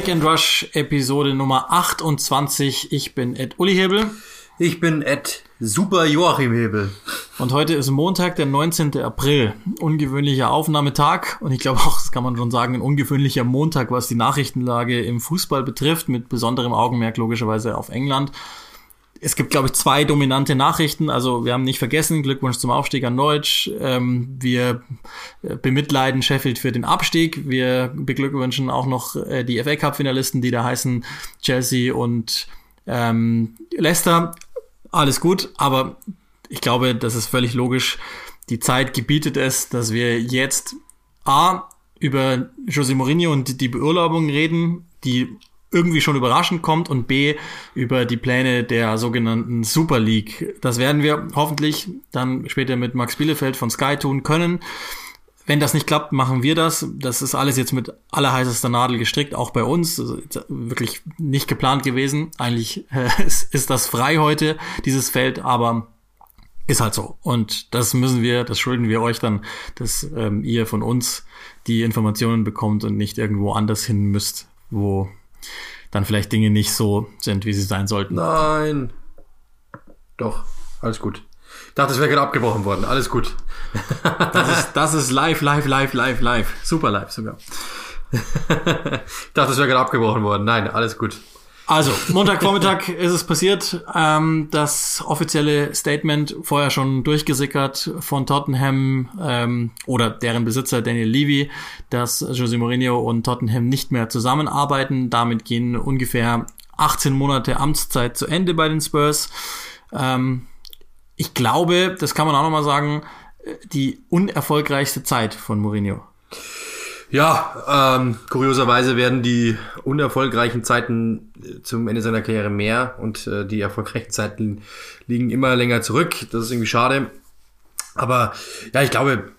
Click and Rush Episode Nummer 28. Ich bin Ed Uli Hebel. Ich bin Ed Super Joachim Hebel. Und heute ist Montag, der 19. April. Ungewöhnlicher Aufnahmetag. Und ich glaube auch, das kann man schon sagen, ein ungewöhnlicher Montag, was die Nachrichtenlage im Fußball betrifft, mit besonderem Augenmerk logischerweise auf England es gibt, glaube ich, zwei dominante Nachrichten. Also wir haben nicht vergessen, Glückwunsch zum Aufstieg an Norwich. Ähm, wir äh, bemitleiden Sheffield für den Abstieg. Wir beglückwünschen auch noch äh, die FA Cup-Finalisten, die da heißen Chelsea und ähm, Leicester. Alles gut, aber ich glaube, das ist völlig logisch. Die Zeit gebietet es, dass wir jetzt A über José Mourinho und die Beurlaubung reden, die irgendwie schon überraschend kommt und B über die Pläne der sogenannten Super League. Das werden wir hoffentlich dann später mit Max Bielefeld von Sky tun können. Wenn das nicht klappt, machen wir das. Das ist alles jetzt mit allerheißester Nadel gestrickt, auch bei uns. Also wirklich nicht geplant gewesen. Eigentlich äh, ist das frei heute, dieses Feld, aber ist halt so. Und das müssen wir, das schulden wir euch dann, dass ähm, ihr von uns die Informationen bekommt und nicht irgendwo anders hin müsst, wo dann vielleicht Dinge nicht so sind, wie sie sein sollten. Nein. Doch, alles gut. Ich dachte, es wäre gerade abgebrochen worden. Alles gut. Das ist, das ist live, live, live, live, live. Super live sogar. ich dachte, es wäre gerade abgebrochen worden. Nein, alles gut. Also, Montagvormittag ist es passiert. Ähm, das offizielle Statement vorher schon durchgesickert von Tottenham ähm, oder deren Besitzer Daniel Levy, dass Jose Mourinho und Tottenham nicht mehr zusammenarbeiten. Damit gehen ungefähr 18 Monate Amtszeit zu Ende bei den Spurs. Ähm, ich glaube, das kann man auch nochmal sagen, die unerfolgreichste Zeit von Mourinho. Ja, ähm, kurioserweise werden die unerfolgreichen Zeiten äh, zum Ende seiner Karriere mehr und äh, die erfolgreichen Zeiten liegen immer länger zurück. Das ist irgendwie schade. Aber ja, ich glaube,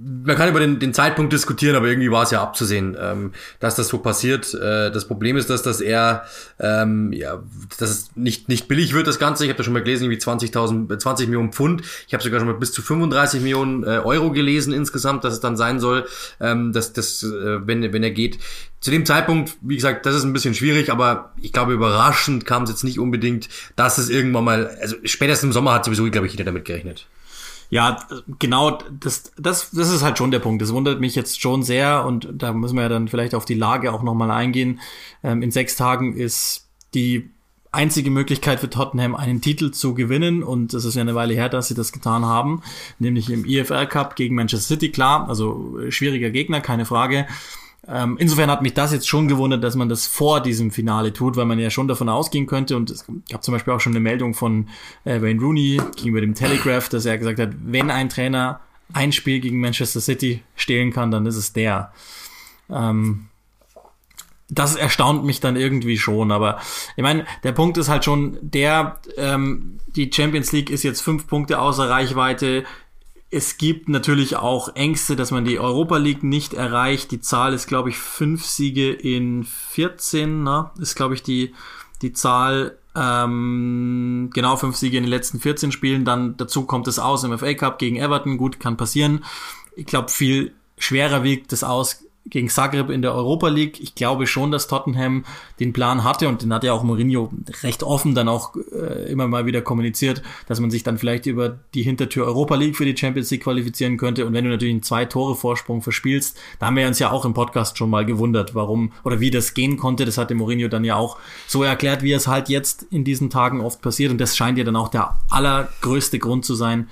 man kann über den, den Zeitpunkt diskutieren, aber irgendwie war es ja abzusehen, ähm, dass das so passiert. Äh, das Problem ist, dass das eher, ähm, ja, dass es nicht, nicht billig wird, das Ganze. Ich habe da schon mal gelesen, irgendwie 20.000, 20 Millionen Pfund. Ich habe sogar schon mal bis zu 35 Millionen äh, Euro gelesen insgesamt, dass es dann sein soll, ähm, dass das, äh, wenn, wenn er geht. Zu dem Zeitpunkt, wie gesagt, das ist ein bisschen schwierig, aber ich glaube, überraschend kam es jetzt nicht unbedingt, dass es irgendwann mal, also spätestens im Sommer hat sowieso, glaube ich, jeder damit gerechnet. Ja, genau, das, das, das ist halt schon der Punkt. Das wundert mich jetzt schon sehr und da müssen wir ja dann vielleicht auf die Lage auch nochmal eingehen. Ähm, in sechs Tagen ist die einzige Möglichkeit für Tottenham, einen Titel zu gewinnen und es ist ja eine Weile her, dass sie das getan haben, nämlich im EFL Cup gegen Manchester City, klar, also schwieriger Gegner, keine Frage. Ähm, insofern hat mich das jetzt schon gewundert, dass man das vor diesem Finale tut, weil man ja schon davon ausgehen könnte. Und es gab zum Beispiel auch schon eine Meldung von äh, Wayne Rooney gegenüber dem Telegraph, dass er gesagt hat, wenn ein Trainer ein Spiel gegen Manchester City stehlen kann, dann ist es der. Ähm, das erstaunt mich dann irgendwie schon, aber ich meine, der Punkt ist halt schon der, ähm, die Champions League ist jetzt fünf Punkte außer Reichweite, es gibt natürlich auch Ängste, dass man die Europa League nicht erreicht. Die Zahl ist, glaube ich, fünf Siege in 14, ne? ist, glaube ich, die, die Zahl. Ähm, genau, fünf Siege in den letzten 14 Spielen. Dann dazu kommt es aus im FA Cup gegen Everton. Gut, kann passieren. Ich glaube, viel schwerer wiegt es aus gegen Zagreb in der Europa League. Ich glaube schon, dass Tottenham den Plan hatte und den hat ja auch Mourinho recht offen dann auch äh, immer mal wieder kommuniziert, dass man sich dann vielleicht über die Hintertür Europa League für die Champions League qualifizieren könnte. Und wenn du natürlich einen zwei Tore Vorsprung verspielst, da haben wir uns ja auch im Podcast schon mal gewundert, warum oder wie das gehen konnte. Das hatte Mourinho dann ja auch so erklärt, wie es halt jetzt in diesen Tagen oft passiert. Und das scheint ja dann auch der allergrößte Grund zu sein,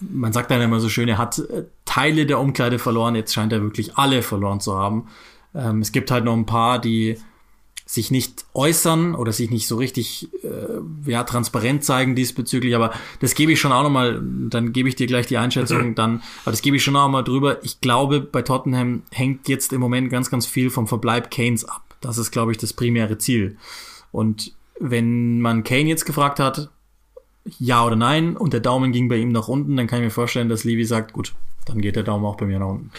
man sagt dann immer so schön, er hat äh, Teile der Umkleide verloren, jetzt scheint er wirklich alle verloren zu haben. Ähm, es gibt halt noch ein paar, die sich nicht äußern oder sich nicht so richtig äh, ja, transparent zeigen diesbezüglich, aber das gebe ich schon auch nochmal, dann gebe ich dir gleich die Einschätzung dann, aber das gebe ich schon auch mal drüber. Ich glaube, bei Tottenham hängt jetzt im Moment ganz, ganz viel vom Verbleib Kanes ab. Das ist, glaube ich, das primäre Ziel. Und wenn man Kane jetzt gefragt hat, ja oder nein und der Daumen ging bei ihm nach unten, dann kann ich mir vorstellen, dass Levi sagt, gut, dann geht der Daumen auch bei mir nach unten.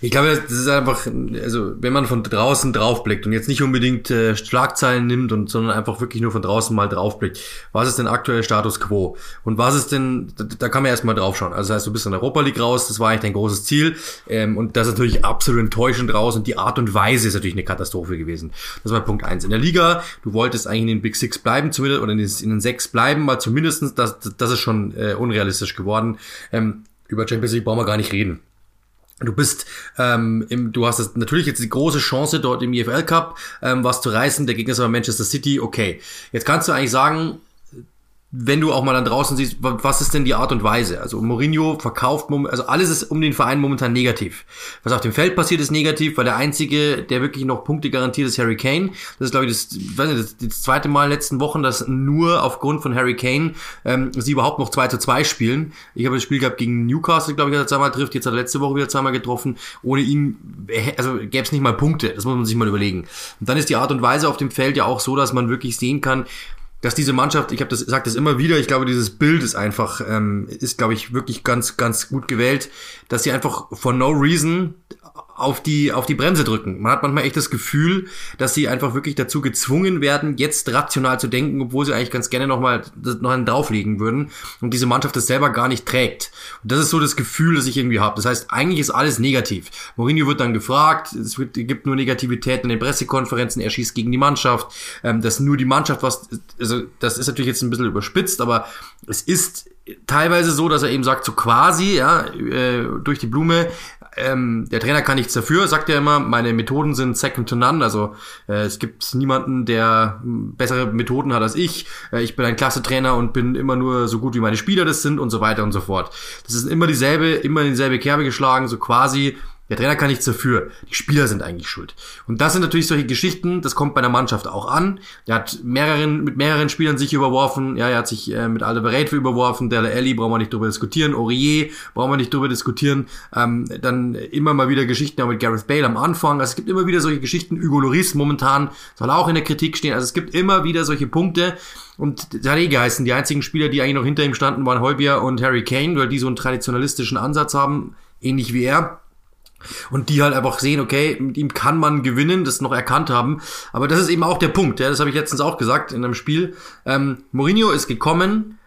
Ich glaube, das ist einfach, also wenn man von draußen draufblickt und jetzt nicht unbedingt äh, Schlagzeilen nimmt und sondern einfach wirklich nur von draußen mal draufblickt, was ist denn aktuell Status quo? Und was ist denn, da, da kann man erstmal draufschauen. Also das heißt, du bist in der Europa League raus, das war eigentlich dein großes Ziel. Ähm, und das ist natürlich absolut enttäuschend raus und die Art und Weise ist natürlich eine Katastrophe gewesen. Das war Punkt eins. In der Liga, du wolltest eigentlich in den Big Six bleiben, zumindest, oder in den, in den sechs bleiben, mal zumindestens, das, das ist schon äh, unrealistisch geworden. Ähm, über Champions League brauchen wir gar nicht reden. Du bist, ähm, im, du hast das, natürlich jetzt die große Chance dort im EFL Cup, ähm, was zu reißen. Der Gegner ist aber Manchester City. Okay, jetzt kannst du eigentlich sagen, wenn du auch mal dann draußen siehst, was ist denn die Art und Weise? Also Mourinho verkauft, also alles ist um den Verein momentan negativ. Was auf dem Feld passiert, ist negativ, weil der einzige, der wirklich noch Punkte garantiert, ist Harry Kane. Das ist, glaube ich, das, weiß nicht, das, das zweite Mal in den letzten Wochen, dass nur aufgrund von Harry Kane ähm, sie überhaupt noch 2 zu 2 spielen. Ich habe das Spiel gehabt gegen Newcastle, glaube ich, hat er zweimal trifft. Jetzt hat er letzte Woche wieder zweimal getroffen. Ohne ihn, also gäbe es nicht mal Punkte. Das muss man sich mal überlegen. Und dann ist die Art und Weise auf dem Feld ja auch so, dass man wirklich sehen kann, dass diese Mannschaft, ich habe das sage das immer wieder, ich glaube, dieses Bild ist einfach ähm, ist glaube ich wirklich ganz ganz gut gewählt, dass sie einfach for no reason auf die, auf die Bremse drücken. Man hat manchmal echt das Gefühl, dass sie einfach wirklich dazu gezwungen werden, jetzt rational zu denken, obwohl sie eigentlich ganz gerne nochmal noch einen drauflegen würden und diese Mannschaft das selber gar nicht trägt. Und das ist so das Gefühl, das ich irgendwie habe. Das heißt, eigentlich ist alles negativ. Mourinho wird dann gefragt, es wird, gibt nur Negativität in den Pressekonferenzen, er schießt gegen die Mannschaft, ähm, dass nur die Mannschaft was, also das ist natürlich jetzt ein bisschen überspitzt, aber es ist teilweise so, dass er eben sagt, so quasi, ja, äh, durch die Blume, ähm, der Trainer kann nichts dafür, sagt er immer, meine Methoden sind second to none, also äh, es gibt niemanden, der bessere Methoden hat als ich, äh, ich bin ein klasse Trainer und bin immer nur so gut wie meine Spieler das sind und so weiter und so fort. Das ist immer dieselbe, immer dieselbe Kerbe geschlagen, so quasi, der Trainer kann nichts dafür. Die Spieler sind eigentlich schuld. Und das sind natürlich solche Geschichten, das kommt bei der Mannschaft auch an. Er hat mehreren, mit mehreren Spielern sich überworfen. Ja, er hat sich äh, mit Alderweireld überworfen. Dele Alli brauchen wir nicht drüber diskutieren. Aurier brauchen wir nicht drüber diskutieren. Ähm, dann immer mal wieder Geschichten auch mit Gareth Bale am Anfang. Also es gibt immer wieder solche Geschichten. Hugo Loris momentan soll auch in der Kritik stehen. Also es gibt immer wieder solche Punkte. Und der hat eh geheißen, die einzigen Spieler, die eigentlich noch hinter ihm standen, waren Heubier und Harry Kane, weil die so einen traditionalistischen Ansatz haben, ähnlich wie er und die halt einfach sehen, okay, mit ihm kann man gewinnen, das noch erkannt haben. Aber das ist eben auch der Punkt, ja, das habe ich letztens auch gesagt in einem Spiel. Ähm, Mourinho ist gekommen,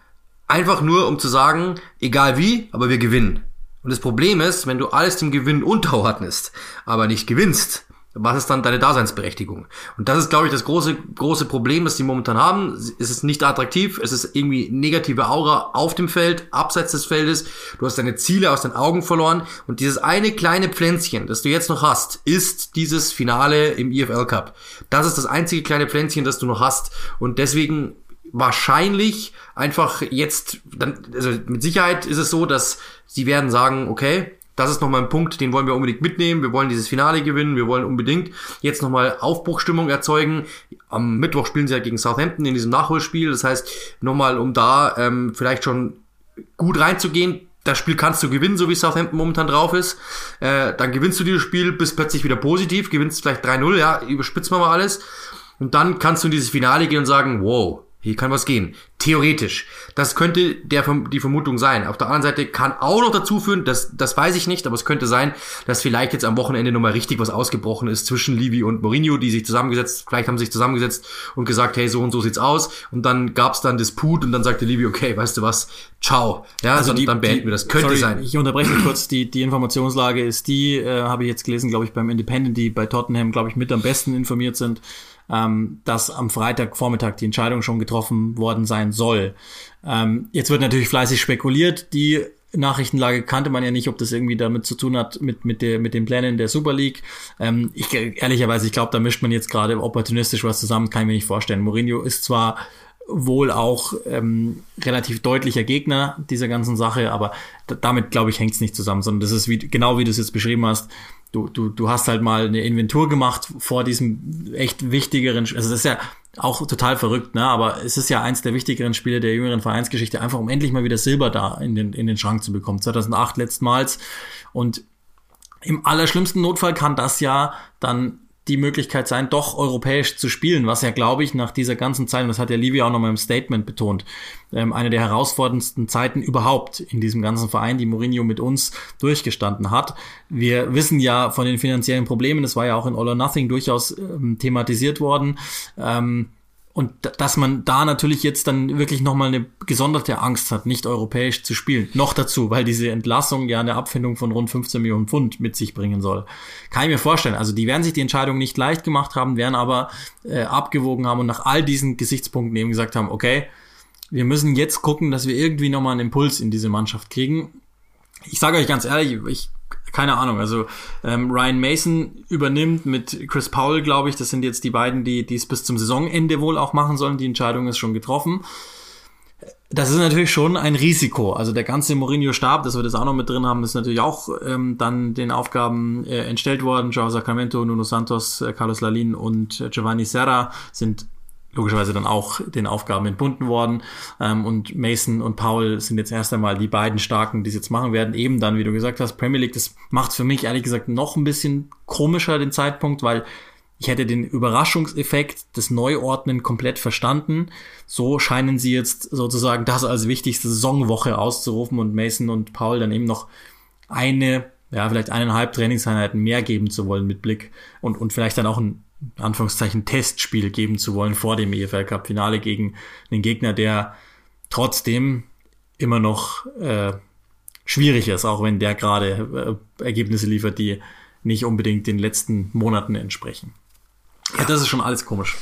einfach nur um zu sagen, egal wie, aber wir gewinnen. Und das Problem ist, wenn du alles dem Gewinn unterordnest, aber nicht gewinnst, was ist dann deine Daseinsberechtigung? Und das ist, glaube ich, das große, große Problem, das die momentan haben. Es ist nicht attraktiv, es ist irgendwie negative Aura auf dem Feld, abseits des Feldes. Du hast deine Ziele aus den Augen verloren. Und dieses eine kleine Pflänzchen, das du jetzt noch hast, ist dieses Finale im EFL Cup. Das ist das einzige kleine Pflänzchen, das du noch hast. Und deswegen wahrscheinlich einfach jetzt, dann, also mit Sicherheit ist es so, dass sie werden sagen, okay, das ist nochmal ein Punkt, den wollen wir unbedingt mitnehmen. Wir wollen dieses Finale gewinnen. Wir wollen unbedingt jetzt nochmal Aufbruchstimmung erzeugen. Am Mittwoch spielen sie ja gegen Southampton in diesem Nachholspiel. Das heißt, nochmal, um da ähm, vielleicht schon gut reinzugehen, das Spiel kannst du gewinnen, so wie Southampton momentan drauf ist. Äh, dann gewinnst du dieses Spiel, bist plötzlich wieder positiv, gewinnst vielleicht 3-0, ja, überspitzt mal alles. Und dann kannst du in dieses Finale gehen und sagen, wow, hier kann was gehen. Theoretisch. Das könnte der, die Vermutung sein. Auf der anderen Seite kann auch noch dazu führen, das, das weiß ich nicht, aber es könnte sein, dass vielleicht jetzt am Wochenende nochmal richtig was ausgebrochen ist zwischen Livi und Mourinho, die sich zusammengesetzt, vielleicht haben sie sich zusammengesetzt und gesagt, hey, so und so sieht's aus. Und dann gab's dann Disput und dann sagte Livi, okay, weißt du was, ciao. Ja, also dann, die, dann beenden wir das. Könnte sorry, sein. Ich unterbreche kurz, die, die Informationslage ist die, äh, habe ich jetzt gelesen, glaube ich, beim Independent, die bei Tottenham, glaube ich, mit am besten informiert sind ähm, dass am Freitagvormittag die Entscheidung schon getroffen worden sein soll. Ähm, jetzt wird natürlich fleißig spekuliert. Die Nachrichtenlage kannte man ja nicht, ob das irgendwie damit zu tun hat mit mit der mit den Plänen der Super League. Ähm, ich ehrlicherweise, ich glaube, da mischt man jetzt gerade opportunistisch was zusammen, kann ich mir nicht vorstellen. Mourinho ist zwar wohl auch ähm, relativ deutlicher Gegner dieser ganzen Sache, aber damit glaube ich hängt es nicht zusammen, sondern das ist wie genau wie du es jetzt beschrieben hast du, du, du hast halt mal eine Inventur gemacht vor diesem echt wichtigeren, also das ist ja auch total verrückt, ne? Aber es ist ja eins der wichtigeren Spiele der jüngeren Vereinsgeschichte, einfach um endlich mal wieder Silber da in den, in den Schrank zu bekommen. 2008 letztmals. Und im allerschlimmsten Notfall kann das ja dann die Möglichkeit sein, doch europäisch zu spielen, was ja, glaube ich, nach dieser ganzen Zeit, und das hat ja Livia auch nochmal im Statement betont, ähm, eine der herausforderndsten Zeiten überhaupt in diesem ganzen Verein, die Mourinho mit uns durchgestanden hat. Wir wissen ja von den finanziellen Problemen, das war ja auch in All or Nothing durchaus ähm, thematisiert worden. Ähm, und dass man da natürlich jetzt dann wirklich nochmal eine gesonderte Angst hat, nicht europäisch zu spielen. Noch dazu, weil diese Entlassung ja eine Abfindung von rund 15 Millionen Pfund mit sich bringen soll. Kann ich mir vorstellen. Also die werden sich die Entscheidung nicht leicht gemacht haben, werden aber äh, abgewogen haben und nach all diesen Gesichtspunkten eben gesagt haben, okay, wir müssen jetzt gucken, dass wir irgendwie nochmal einen Impuls in diese Mannschaft kriegen. Ich sage euch ganz ehrlich, ich keine Ahnung. Also ähm, Ryan Mason übernimmt mit Chris Powell, glaube ich. Das sind jetzt die beiden, die es bis zum Saisonende wohl auch machen sollen. Die Entscheidung ist schon getroffen. Das ist natürlich schon ein Risiko. Also der ganze Mourinho-Stab, dass wir das auch noch mit drin haben, ist natürlich auch ähm, dann den Aufgaben äh, entstellt worden. Joao Sacramento, Nuno Santos, äh, Carlos Lalin und äh, Giovanni Serra sind logischerweise dann auch den Aufgaben entbunden worden. Ähm, und Mason und Paul sind jetzt erst einmal die beiden Starken, die es jetzt machen werden. Eben dann, wie du gesagt hast, Premier League, das macht für mich ehrlich gesagt noch ein bisschen komischer den Zeitpunkt, weil ich hätte den Überraschungseffekt des Neuordnen komplett verstanden. So scheinen sie jetzt sozusagen das als wichtigste Saisonwoche auszurufen und Mason und Paul dann eben noch eine, ja, vielleicht eineinhalb Trainingseinheiten mehr geben zu wollen mit Blick und, und vielleicht dann auch ein Anführungszeichen Testspiel geben zu wollen vor dem EFL Cup Finale gegen einen Gegner, der trotzdem immer noch äh, schwierig ist, auch wenn der gerade äh, Ergebnisse liefert, die nicht unbedingt den letzten Monaten entsprechen. Ja, das ist schon alles komisch.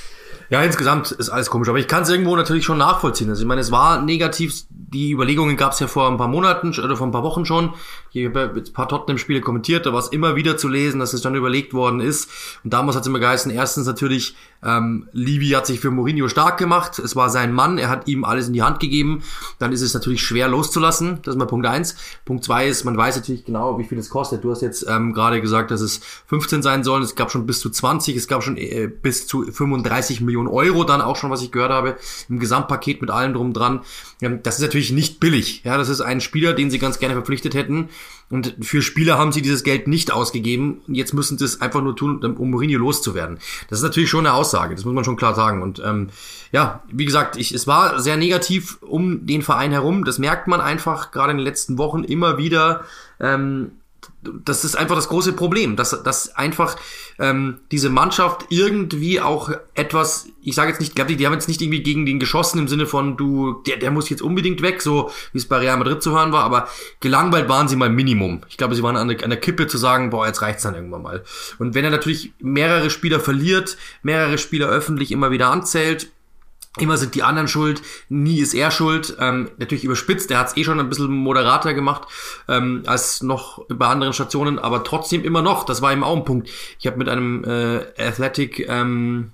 Ja, insgesamt ist alles komisch, aber ich kann es irgendwo natürlich schon nachvollziehen. Also ich meine, es war negativ, die Überlegungen gab es ja vor ein paar Monaten oder vor ein paar Wochen schon. Ich habe ein paar Tottenham-Spiele kommentiert, da war es immer wieder zu lesen, dass es dann überlegt worden ist. Und damals hat es immer geheißen, erstens natürlich, ähm, Levy hat sich für Mourinho stark gemacht. Es war sein Mann, er hat ihm alles in die Hand gegeben. Dann ist es natürlich schwer loszulassen. Das ist mal Punkt eins. Punkt zwei ist, man weiß natürlich genau, wie viel es kostet. Du hast jetzt ähm, gerade gesagt, dass es 15 sein sollen. Es gab schon bis zu 20, es gab schon äh, bis zu 35 Millionen Euro dann auch schon, was ich gehört habe, im Gesamtpaket mit allem drum dran. Ähm, das ist natürlich nicht billig. Ja, das ist ein Spieler, den sie ganz gerne verpflichtet hätten. Und für Spieler haben sie dieses Geld nicht ausgegeben. Jetzt müssen sie es einfach nur tun, um Mourinho loszuwerden. Das ist natürlich schon eine Aussage, das muss man schon klar sagen. Und ähm, ja, wie gesagt, ich, es war sehr negativ um den Verein herum. Das merkt man einfach gerade in den letzten Wochen immer wieder. Ähm, das ist einfach das große Problem, dass, dass einfach ähm, diese Mannschaft irgendwie auch etwas, ich sage jetzt nicht, glaube die, die haben jetzt nicht irgendwie gegen den geschossen im Sinne von du, der, der muss jetzt unbedingt weg, so wie es bei Real Madrid zu hören war, aber gelangweilt waren sie mal Minimum. Ich glaube, sie waren an der, an der Kippe zu sagen, boah, jetzt reicht's dann irgendwann mal. Und wenn er natürlich mehrere Spieler verliert, mehrere Spieler öffentlich immer wieder anzählt, Immer sind die anderen schuld, nie ist er schuld. Ähm, natürlich überspitzt, der hat es eh schon ein bisschen moderater gemacht ähm, als noch bei anderen Stationen, aber trotzdem immer noch, das war eben auch ein Punkt. Ich habe mit einem äh, Athletic ähm,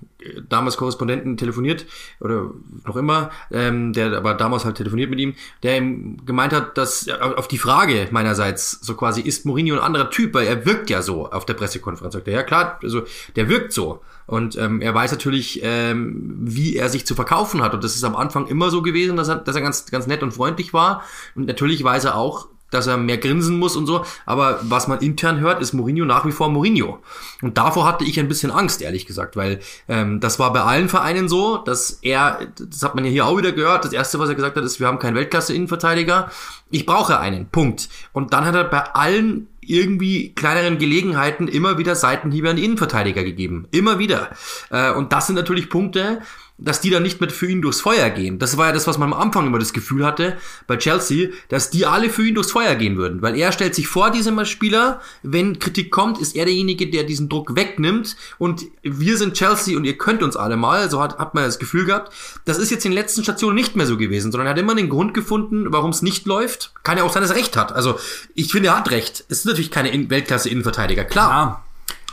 damals Korrespondenten telefoniert oder noch immer, ähm, der aber damals halt telefoniert mit ihm, der ihm gemeint hat, dass auf die Frage meinerseits so quasi ist Mourinho ein anderer Typ, weil er wirkt ja so auf der Pressekonferenz. Sagt er, ja klar, also der wirkt so. Und ähm, er weiß natürlich, ähm, wie er sich zu verkaufen hat. Und das ist am Anfang immer so gewesen, dass er, dass er ganz, ganz nett und freundlich war. Und natürlich weiß er auch, dass er mehr grinsen muss und so. Aber was man intern hört, ist Mourinho nach wie vor Mourinho. Und davor hatte ich ein bisschen Angst, ehrlich gesagt, weil ähm, das war bei allen Vereinen so, dass er, das hat man ja hier auch wieder gehört, das erste, was er gesagt hat, ist, wir haben keinen Weltklasse-Innenverteidiger. Ich brauche einen. Punkt. Und dann hat er bei allen irgendwie kleineren Gelegenheiten immer wieder Seitenhiebe an die Innenverteidiger gegeben. Immer wieder. Äh, und das sind natürlich Punkte, dass die dann nicht mehr für ihn durchs Feuer gehen. Das war ja das, was man am Anfang immer das Gefühl hatte bei Chelsea, dass die alle für ihn durchs Feuer gehen würden. Weil er stellt sich vor diesem Spieler, wenn Kritik kommt, ist er derjenige, der diesen Druck wegnimmt und wir sind Chelsea und ihr könnt uns alle mal. So hat, hat man das Gefühl gehabt. Das ist jetzt in den letzten Stationen nicht mehr so gewesen, sondern er hat immer den Grund gefunden, warum es nicht läuft. Kann ja auch sein, dass er recht hat. Also ich finde, er hat recht. Es ist natürlich keine Weltklasse-Innenverteidiger, klar. Ja.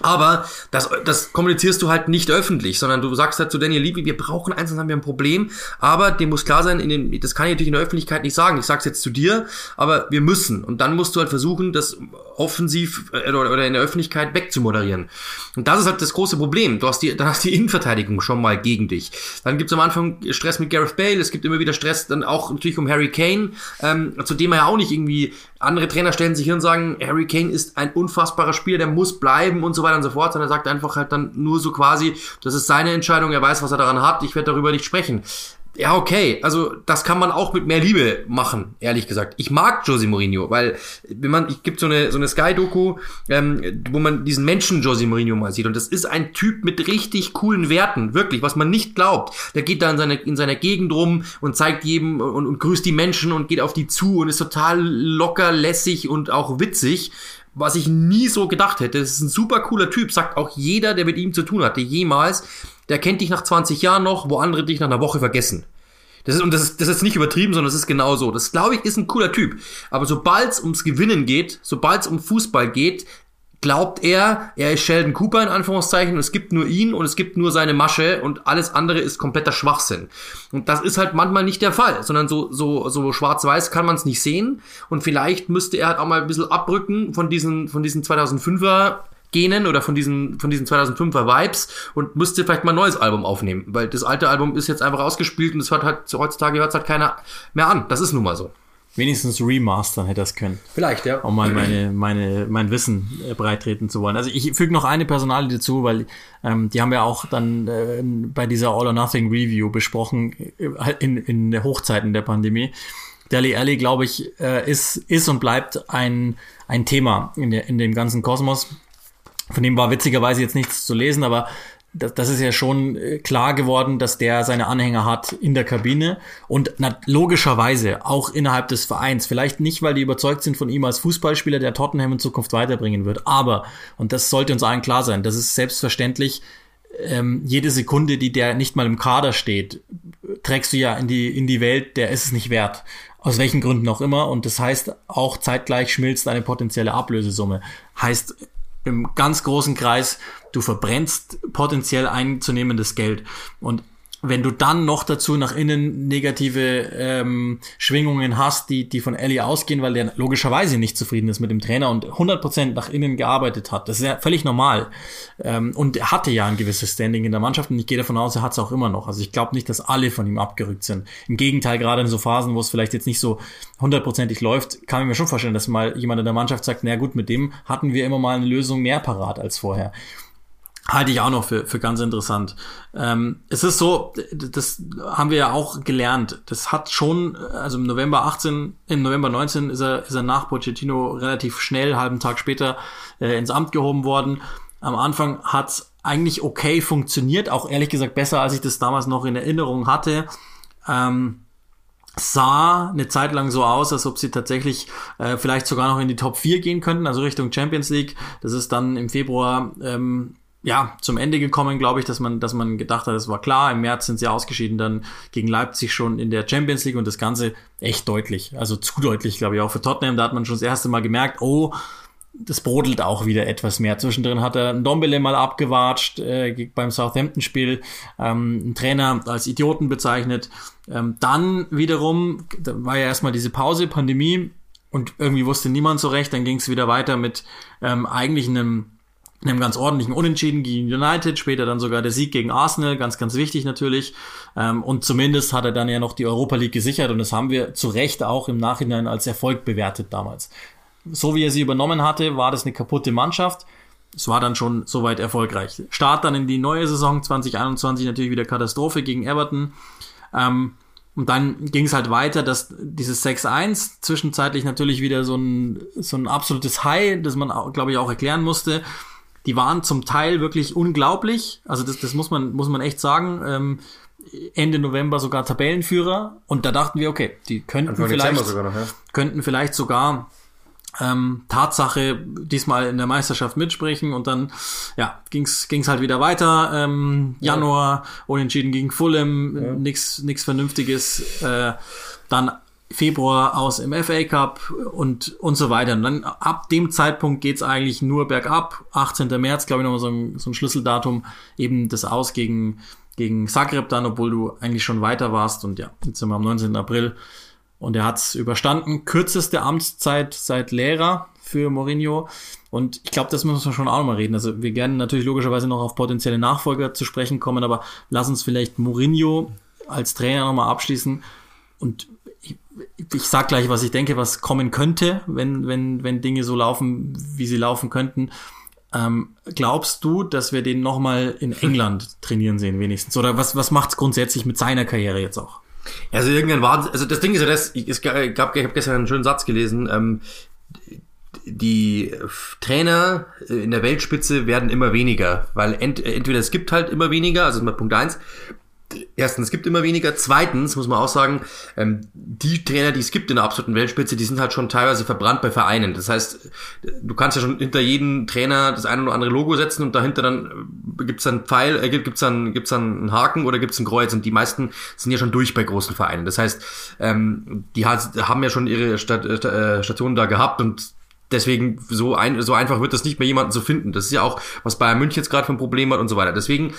Aber das, das kommunizierst du halt nicht öffentlich, sondern du sagst halt zu Daniel Levy, wir brauchen eins, dann haben wir ein Problem. Aber dem muss klar sein, in den, das kann ich natürlich in der Öffentlichkeit nicht sagen. Ich sag's jetzt zu dir, aber wir müssen. Und dann musst du halt versuchen, das offensiv äh, oder in der Öffentlichkeit wegzumoderieren. Und das ist halt das große Problem. Du hast die, dann hast die Innenverteidigung schon mal gegen dich. Dann gibt's am Anfang Stress mit Gareth Bale, es gibt immer wieder Stress dann auch natürlich um Harry Kane, ähm, zu dem er ja auch nicht irgendwie, andere Trainer stellen sich hin und sagen, Harry Kane ist ein unfassbarer Spieler, der muss bleiben und so weiter weiter und so fort, sondern er sagt einfach halt dann nur so quasi, das ist seine Entscheidung, er weiß, was er daran hat, ich werde darüber nicht sprechen. Ja, okay. Also das kann man auch mit mehr Liebe machen, ehrlich gesagt. Ich mag Jose Mourinho, weil wenn man, ich gibt so eine so eine Sky-Doku, ähm, wo man diesen Menschen Jose Mourinho mal sieht und das ist ein Typ mit richtig coolen Werten, wirklich, was man nicht glaubt. Der geht da in seiner in seiner Gegend rum und zeigt jedem und, und grüßt die Menschen und geht auf die zu und ist total locker, lässig und auch witzig was ich nie so gedacht hätte. Das ist ein super cooler Typ, sagt auch jeder, der mit ihm zu tun hatte, jemals der kennt dich nach 20 Jahren noch, wo andere dich nach einer Woche vergessen. Das ist, und das ist, das ist nicht übertrieben, sondern das ist genau so. Das, glaube ich, ist ein cooler Typ. Aber sobald es ums Gewinnen geht, sobald es um Fußball geht, glaubt er, er ist Sheldon Cooper in Anführungszeichen und es gibt nur ihn und es gibt nur seine Masche und alles andere ist kompletter Schwachsinn. Und das ist halt manchmal nicht der Fall, sondern so, so, so schwarz-weiß kann man es nicht sehen und vielleicht müsste er halt auch mal ein bisschen abrücken von diesen, von diesen 2005er Genen oder von diesen, von diesen 2005er Vibes und müsste vielleicht mal ein neues Album aufnehmen, weil das alte Album ist jetzt einfach ausgespielt und es hört halt, heutzutage hört es halt keiner mehr an. Das ist nun mal so. Wenigstens remastern hätte das können. Vielleicht, ja. Um mal meine, meine, mein Wissen äh, breitreten zu wollen. Also ich füge noch eine Personalie dazu, weil ähm, die haben wir auch dann äh, bei dieser All or Nothing Review besprochen äh, in, in Hochzeiten der Pandemie. Deli Alli, glaube ich, äh, ist, ist und bleibt ein, ein Thema in, der, in dem ganzen Kosmos. Von dem war witzigerweise jetzt nichts zu lesen, aber das, das ist ja schon äh, klar geworden, dass der seine Anhänger hat in der Kabine und logischerweise auch innerhalb des Vereins. Vielleicht nicht, weil die überzeugt sind von ihm als Fußballspieler, der Tottenham in Zukunft weiterbringen wird, aber, und das sollte uns allen klar sein, das ist selbstverständlich, ähm, jede Sekunde, die der nicht mal im Kader steht, trägst du ja in die, in die Welt, der ist es nicht wert. Aus welchen Gründen auch immer. Und das heißt, auch zeitgleich schmilzt eine potenzielle Ablösesumme. Heißt, im ganz großen Kreis, du verbrennst potenziell einzunehmendes Geld. Und wenn du dann noch dazu nach innen negative ähm, Schwingungen hast, die, die von Ellie ausgehen, weil der logischerweise nicht zufrieden ist mit dem Trainer und 100% nach innen gearbeitet hat, das ist ja völlig normal. Ähm, und er hatte ja ein gewisses Standing in der Mannschaft und ich gehe davon aus, er hat es auch immer noch. Also ich glaube nicht, dass alle von ihm abgerückt sind. Im Gegenteil, gerade in so Phasen, wo es vielleicht jetzt nicht so hundertprozentig läuft, kann ich mir schon vorstellen, dass mal jemand in der Mannschaft sagt, na gut, mit dem hatten wir immer mal eine Lösung mehr parat als vorher halte ich auch noch für, für ganz interessant. Ähm, es ist so, das haben wir ja auch gelernt. Das hat schon, also im November 18, im November 19 ist er, ist er nach Pochettino relativ schnell, halben Tag später, äh, ins Amt gehoben worden. Am Anfang hat's eigentlich okay funktioniert, auch ehrlich gesagt besser, als ich das damals noch in Erinnerung hatte. Ähm, sah eine Zeit lang so aus, als ob sie tatsächlich äh, vielleicht sogar noch in die Top 4 gehen könnten, also Richtung Champions League. Das ist dann im Februar ähm, ja, zum Ende gekommen, glaube ich, dass man, dass man gedacht hat, es war klar, im März sind sie ausgeschieden, dann gegen Leipzig schon in der Champions League und das Ganze echt deutlich, also zu deutlich, glaube ich, auch für Tottenham, da hat man schon das erste Mal gemerkt, oh, das brodelt auch wieder etwas mehr. Zwischendrin hat er einen Dombele mal abgewatscht äh, beim Southampton-Spiel, ähm, einen Trainer als Idioten bezeichnet. Ähm, dann wiederum, da war ja erstmal diese Pause, Pandemie und irgendwie wusste niemand so recht, dann ging es wieder weiter mit ähm, eigentlich einem einem ganz ordentlichen Unentschieden gegen United, später dann sogar der Sieg gegen Arsenal, ganz, ganz wichtig natürlich. Ähm, und zumindest hat er dann ja noch die Europa League gesichert und das haben wir zu Recht auch im Nachhinein als Erfolg bewertet damals. So wie er sie übernommen hatte, war das eine kaputte Mannschaft. Es war dann schon soweit erfolgreich. Start dann in die neue Saison 2021 natürlich wieder Katastrophe gegen Everton. Ähm, und dann ging es halt weiter, dass dieses 6-1 zwischenzeitlich natürlich wieder so ein, so ein absolutes High, das man, glaube ich, auch erklären musste die waren zum Teil wirklich unglaublich. Also das, das muss man, muss man echt sagen. Ähm, Ende November sogar Tabellenführer. Und da dachten wir, okay, die könnten Anfang vielleicht, sogar noch, ja. könnten vielleicht sogar ähm, Tatsache diesmal in der Meisterschaft mitsprechen und dann ja ging's ging's halt wieder weiter ähm, Januar ja. unentschieden gegen Fulham ja. nix nix vernünftiges äh, dann Februar aus im FA Cup und, und so weiter. Und dann ab dem Zeitpunkt geht's eigentlich nur bergab. 18. März, glaube ich, nochmal so ein, so ein Schlüsseldatum, eben das Aus gegen, gegen Zagreb dann, obwohl du eigentlich schon weiter warst. Und ja, jetzt sind wir am 19. April und er hat's überstanden. Kürzeste Amtszeit seit Lehrer für Mourinho. Und ich glaube, das müssen wir schon auch nochmal reden. Also wir gerne natürlich logischerweise noch auf potenzielle Nachfolger zu sprechen kommen, aber lass uns vielleicht Mourinho als Trainer nochmal abschließen. Und ich sag gleich, was ich denke, was kommen könnte, wenn, wenn, wenn Dinge so laufen, wie sie laufen könnten. Ähm, glaubst du, dass wir den nochmal in England trainieren sehen, wenigstens? Oder was, was macht's grundsätzlich mit seiner Karriere jetzt auch? Also irgendwann war, also das Ding ist ja das, ich, es gab, ich habe gestern einen schönen Satz gelesen, ähm, die Trainer in der Weltspitze werden immer weniger, weil ent, entweder es gibt halt immer weniger, also mal Punkt eins. Erstens, es gibt immer weniger. Zweitens muss man auch sagen, ähm, die Trainer, die es gibt in der absoluten Weltspitze, die sind halt schon teilweise verbrannt bei Vereinen. Das heißt, du kannst ja schon hinter jeden Trainer das eine oder andere Logo setzen und dahinter dann äh, gibt's dann Pfeil, äh, gibt's dann gibt's dann einen Haken oder gibt's ein Kreuz. Und die meisten sind ja schon durch bei großen Vereinen. Das heißt, ähm, die haben ja schon ihre Stat äh, Stationen da gehabt und Deswegen so, ein, so einfach wird das nicht mehr jemanden zu finden. Das ist ja auch, was Bayern München jetzt gerade für ein Problem hat und so weiter. Deswegen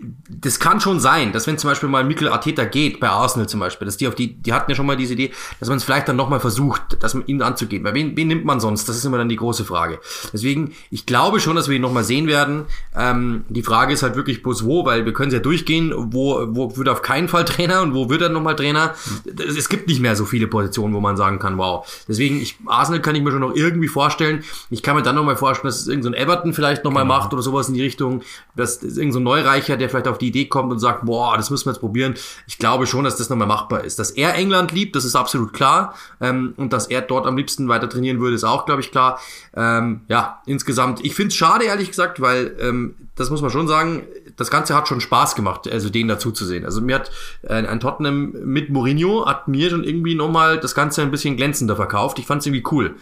das kann schon sein, dass wenn zum Beispiel mal Mikel Arteta geht, bei Arsenal zum Beispiel, dass die auf die, die hatten ja schon mal diese Idee, dass man es vielleicht dann nochmal versucht, dass man ihn anzugeben. Weil wen, wen nimmt man sonst? Das ist immer dann die große Frage. Deswegen, ich glaube schon, dass wir ihn nochmal sehen werden. Ähm, die Frage ist halt wirklich bloß wo, weil wir können es ja durchgehen, wo, wo wird auf keinen Fall Trainer und wo wird er nochmal Trainer. Es gibt nicht mehr so viele Positionen, wo man sagen kann, wow. Deswegen, ich, Arsenal kann ich mir schon noch irgendwie vorstellen. Ich kann mir dann nochmal vorstellen, dass es irgendein so Everton vielleicht nochmal genau. macht oder sowas in die Richtung, dass irgendein so Neureicher, der vielleicht auf die Idee kommt und sagt, boah, das müssen wir jetzt probieren. Ich glaube schon, dass das nochmal machbar ist. Dass er England liebt, das ist absolut klar. Ähm, und dass er dort am liebsten weiter trainieren würde, ist auch, glaube ich, klar. Ähm, ja, insgesamt, ich finde es schade, ehrlich gesagt, weil ähm, das muss man schon sagen, das Ganze hat schon Spaß gemacht, also den dazu zu sehen. Also mir hat äh, ein Tottenham mit Mourinho hat mir schon irgendwie nochmal das Ganze ein bisschen glänzender verkauft. Ich fand es irgendwie cool.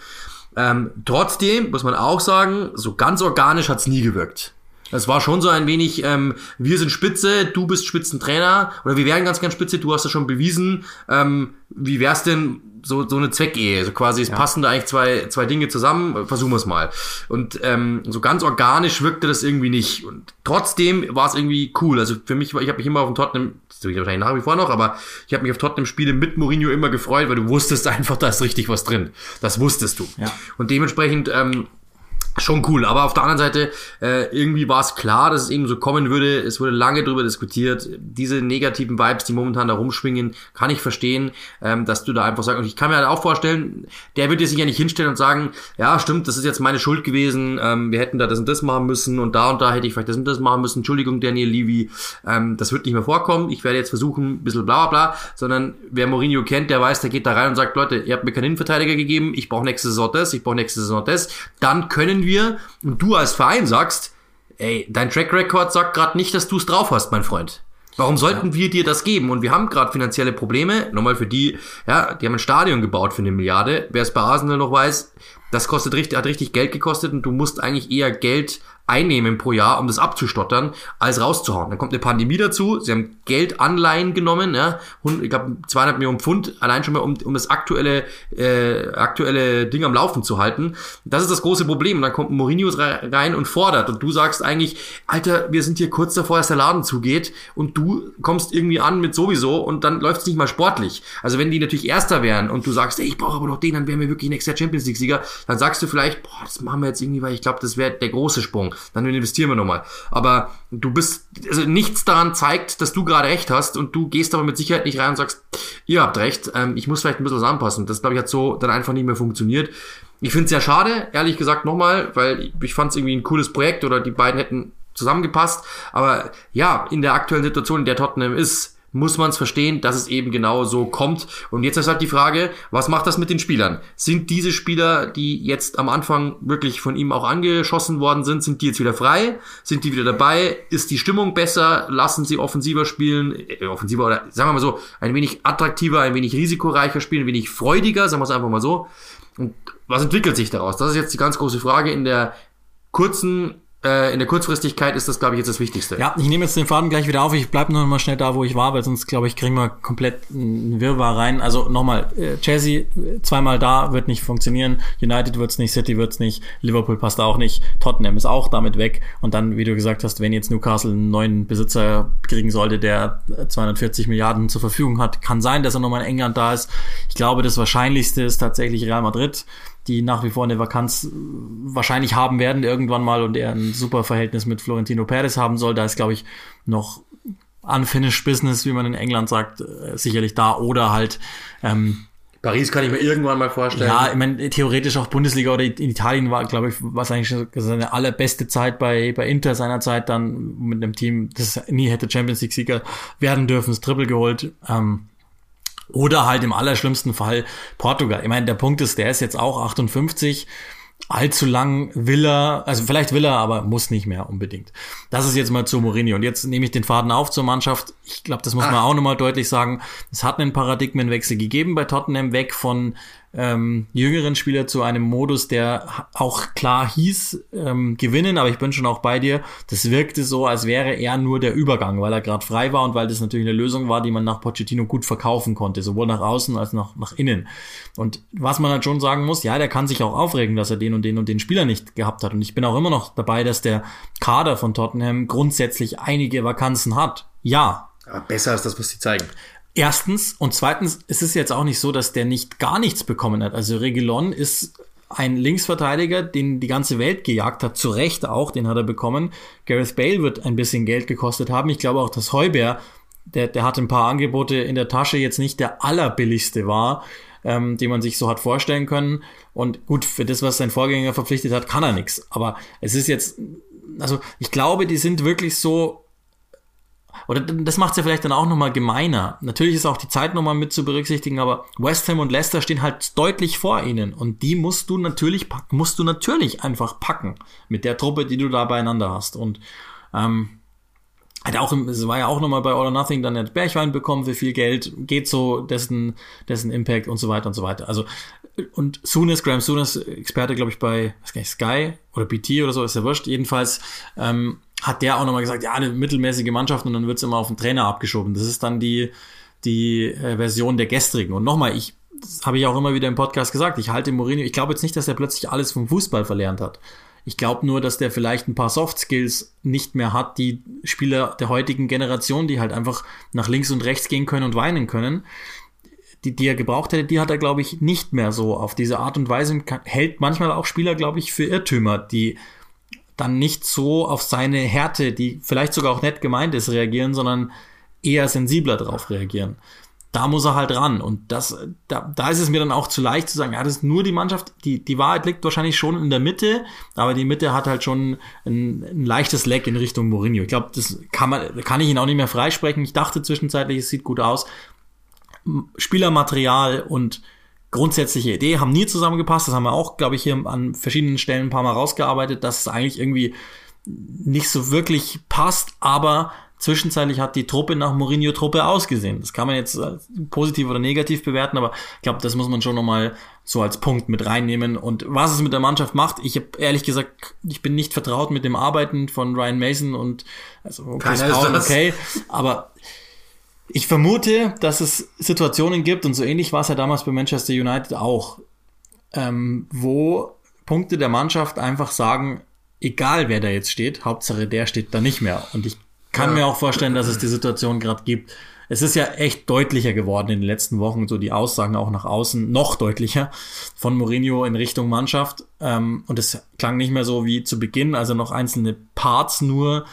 Ähm, trotzdem muss man auch sagen, so ganz organisch hat's nie gewirkt. Es war schon so ein wenig, ähm, wir sind Spitze, du bist Spitzentrainer oder wir wären ganz, ganz Spitze, du hast das schon bewiesen. Ähm, wie wär's denn so, so eine Zweckehe? So quasi, es ja. passen da eigentlich zwei, zwei Dinge zusammen, versuchen wir es mal. Und ähm, so ganz organisch wirkte das irgendwie nicht. Und trotzdem war es irgendwie cool. Also für mich war, ich habe mich immer auf dem Tottenham, das tue ich wahrscheinlich nach wie vor noch, aber ich habe mich auf Tottenham-Spiele mit Mourinho immer gefreut, weil du wusstest einfach, da ist richtig was drin. Das wusstest du. Ja. Und dementsprechend, ähm, Schon cool, aber auf der anderen Seite, äh, irgendwie war es klar, dass es eben so kommen würde. Es wurde lange darüber diskutiert. Diese negativen Vibes, die momentan da rumschwingen, kann ich verstehen, ähm, dass du da einfach sagst, und ich kann mir halt auch vorstellen, der würde sich ja nicht hinstellen und sagen, ja, stimmt, das ist jetzt meine Schuld gewesen, ähm, wir hätten da das und das machen müssen und da und da hätte ich vielleicht das und das machen müssen. Entschuldigung, Daniel Levy, ähm, das wird nicht mehr vorkommen. Ich werde jetzt versuchen, ein bisschen bla bla bla, sondern wer Mourinho kennt, der weiß, der geht da rein und sagt, Leute, ihr habt mir keinen Innenverteidiger gegeben, ich brauche nächste Saison das, ich brauche nächste Saison das, dann können wir und du als Verein sagst, ey, dein Track Record sagt gerade nicht, dass du es drauf hast, mein Freund. Warum sollten ja. wir dir das geben? Und wir haben gerade finanzielle Probleme. Nochmal für die, ja, die haben ein Stadion gebaut für eine Milliarde. Wer es bei Arsenal noch weiß, das kostet richtig, hat richtig Geld gekostet und du musst eigentlich eher Geld einnehmen pro Jahr, um das abzustottern, als rauszuhauen. Dann kommt eine Pandemie dazu. Sie haben Geld Anleihen genommen, ja, ich glaube 200 Millionen Pfund, allein schon mal, um, um das aktuelle äh, aktuelle Ding am Laufen zu halten. Das ist das große Problem. Und dann kommt Mourinho rein und fordert. Und du sagst eigentlich, Alter, wir sind hier kurz davor, dass der Laden zugeht und du kommst irgendwie an mit sowieso und dann läuft es nicht mal sportlich. Also wenn die natürlich Erster wären und du sagst, ey, ich brauche aber noch den, dann wären wir wirklich nächstes Jahr Champions League-Sieger, dann sagst du vielleicht, boah, das machen wir jetzt irgendwie, weil ich glaube, das wäre der große Sprung dann investieren wir nochmal. Aber du bist, also nichts daran zeigt, dass du gerade recht hast und du gehst aber mit Sicherheit nicht rein und sagst, ihr habt recht, ähm, ich muss vielleicht ein bisschen was anpassen. Das, glaube ich, hat so dann einfach nicht mehr funktioniert. Ich finde es sehr schade, ehrlich gesagt nochmal, weil ich fand es irgendwie ein cooles Projekt oder die beiden hätten zusammengepasst. Aber ja, in der aktuellen Situation, in der Tottenham ist, muss man es verstehen, dass es eben genau so kommt. Und jetzt ist halt die Frage, was macht das mit den Spielern? Sind diese Spieler, die jetzt am Anfang wirklich von ihm auch angeschossen worden sind, sind die jetzt wieder frei? Sind die wieder dabei? Ist die Stimmung besser? Lassen sie offensiver spielen? Äh, offensiver oder sagen wir mal so, ein wenig attraktiver, ein wenig risikoreicher spielen, ein wenig freudiger, sagen wir es einfach mal so. Und was entwickelt sich daraus? Das ist jetzt die ganz große Frage in der kurzen äh, in der Kurzfristigkeit ist das, glaube ich, jetzt das Wichtigste. Ja, ich nehme jetzt den Faden gleich wieder auf. Ich bleibe nur mal schnell da, wo ich war, weil sonst, glaube ich, kriegen wir komplett einen Wirrwarr rein. Also nochmal, äh, Chelsea zweimal da, wird nicht funktionieren. United wird's nicht, City wird's nicht, Liverpool passt auch nicht, Tottenham ist auch damit weg. Und dann, wie du gesagt hast, wenn jetzt Newcastle einen neuen Besitzer kriegen sollte, der 240 Milliarden zur Verfügung hat, kann sein, dass er nochmal in England da ist. Ich glaube, das Wahrscheinlichste ist tatsächlich Real Madrid die nach wie vor eine Vakanz äh, wahrscheinlich haben werden irgendwann mal und er ein super Verhältnis mit Florentino Perez haben soll. Da ist, glaube ich, noch unfinished business, wie man in England sagt, äh, sicherlich da oder halt ähm, Paris kann ich mir irgendwann mal vorstellen. Ja, ich meine, theoretisch auch Bundesliga oder in Italien war, glaube ich, was eigentlich seine allerbeste Zeit bei, bei Inter seiner Zeit dann mit einem Team, das nie hätte Champions League Sieger werden dürfen, das Triple geholt. Ähm, oder halt im allerschlimmsten Fall Portugal. Ich meine, der Punkt ist, der ist jetzt auch 58 allzu lang will er, also vielleicht will er, aber muss nicht mehr unbedingt. Das ist jetzt mal zu Mourinho. Und jetzt nehme ich den Faden auf zur Mannschaft. Ich glaube, das muss man auch nochmal deutlich sagen. Es hat einen Paradigmenwechsel gegeben bei Tottenham weg von ähm, jüngeren Spieler zu einem Modus, der auch klar hieß, ähm, gewinnen, aber ich bin schon auch bei dir. Das wirkte so, als wäre er nur der Übergang, weil er gerade frei war und weil das natürlich eine Lösung war, die man nach Pochettino gut verkaufen konnte, sowohl nach außen als auch nach innen. Und was man halt schon sagen muss, ja, der kann sich auch aufregen, dass er den und den und den Spieler nicht gehabt hat. Und ich bin auch immer noch dabei, dass der Kader von Tottenham grundsätzlich einige Vakanzen hat. Ja. Aber besser als das, was sie zeigen. Erstens und zweitens ist es jetzt auch nicht so, dass der nicht gar nichts bekommen hat. Also Regilon ist ein Linksverteidiger, den die ganze Welt gejagt hat, zu Recht auch, den hat er bekommen. Gareth Bale wird ein bisschen Geld gekostet haben. Ich glaube auch, dass Heuber, der, der hat ein paar Angebote in der Tasche, jetzt nicht der allerbilligste war, ähm, den man sich so hat vorstellen können. Und gut, für das, was sein Vorgänger verpflichtet hat, kann er nichts. Aber es ist jetzt, also ich glaube, die sind wirklich so oder das macht es ja vielleicht dann auch nochmal gemeiner. Natürlich ist auch die Zeit nochmal mit zu berücksichtigen, aber West Ham und Leicester stehen halt deutlich vor ihnen und die musst du natürlich musst du natürlich einfach packen mit der Truppe, die du da beieinander hast und ähm, hat auch, es war ja auch nochmal bei All or Nothing, dann hat Bergwein bekommen für viel Geld, geht so dessen, dessen Impact und so weiter und so weiter. Also, und Soonest, Graham Soonest, Experte, glaube ich, bei, was kann ich, Sky oder BT oder so, ist ja wurscht. Jedenfalls, ähm, hat der auch nochmal gesagt, ja, eine mittelmäßige Mannschaft und dann wird's immer auf den Trainer abgeschoben. Das ist dann die, die äh, Version der gestrigen. Und nochmal, ich, habe ich auch immer wieder im Podcast gesagt, ich halte Mourinho, ich glaube jetzt nicht, dass er plötzlich alles vom Fußball verlernt hat. Ich glaube nur, dass der vielleicht ein paar Soft Skills nicht mehr hat, die Spieler der heutigen Generation, die halt einfach nach links und rechts gehen können und weinen können, die, die er gebraucht hätte, die hat er, glaube ich, nicht mehr so auf diese Art und Weise. Hält manchmal auch Spieler, glaube ich, für Irrtümer, die dann nicht so auf seine Härte, die vielleicht sogar auch nett gemeint ist, reagieren, sondern eher sensibler darauf reagieren. Da muss er halt ran. Und das, da, da ist es mir dann auch zu leicht zu sagen, ja, das ist nur die Mannschaft. Die, die Wahrheit liegt wahrscheinlich schon in der Mitte, aber die Mitte hat halt schon ein, ein leichtes Leck in Richtung Mourinho. Ich glaube, das kann man, kann ich ihn auch nicht mehr freisprechen. Ich dachte zwischenzeitlich, es sieht gut aus. Spielermaterial und grundsätzliche Idee, haben nie zusammengepasst. Das haben wir auch, glaube ich, hier an verschiedenen Stellen ein paar Mal rausgearbeitet, dass es eigentlich irgendwie nicht so wirklich passt, aber zwischenzeitlich hat die Truppe nach Mourinho-Truppe ausgesehen. Das kann man jetzt positiv oder negativ bewerten, aber ich glaube, das muss man schon nochmal so als Punkt mit reinnehmen. Und was es mit der Mannschaft macht, ich habe ehrlich gesagt, ich bin nicht vertraut mit dem Arbeiten von Ryan Mason und also Chris Paul, okay, aber ich vermute, dass es Situationen gibt, und so ähnlich war es ja damals bei Manchester United auch, ähm, wo Punkte der Mannschaft einfach sagen, egal wer da jetzt steht, Hauptsache der steht da nicht mehr. Und ich kann ja. mir auch vorstellen, dass es die Situation gerade gibt. Es ist ja echt deutlicher geworden in den letzten Wochen, so die Aussagen auch nach außen, noch deutlicher von Mourinho in Richtung Mannschaft. Ähm, und es klang nicht mehr so wie zu Beginn, also noch einzelne Parts nur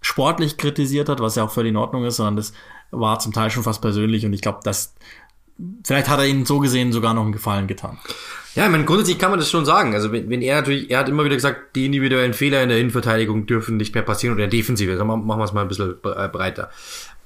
sportlich kritisiert hat, was ja auch völlig in Ordnung ist, sondern das war zum Teil schon fast persönlich und ich glaube, dass vielleicht hat er ihnen so gesehen sogar noch einen Gefallen getan. Ja, ich meine, grundsätzlich kann man das schon sagen. Also wenn, wenn er natürlich, er hat immer wieder gesagt, die individuellen Fehler in der Innenverteidigung dürfen nicht mehr passieren oder der Defensive. Dann machen wir es mal ein bisschen äh, breiter.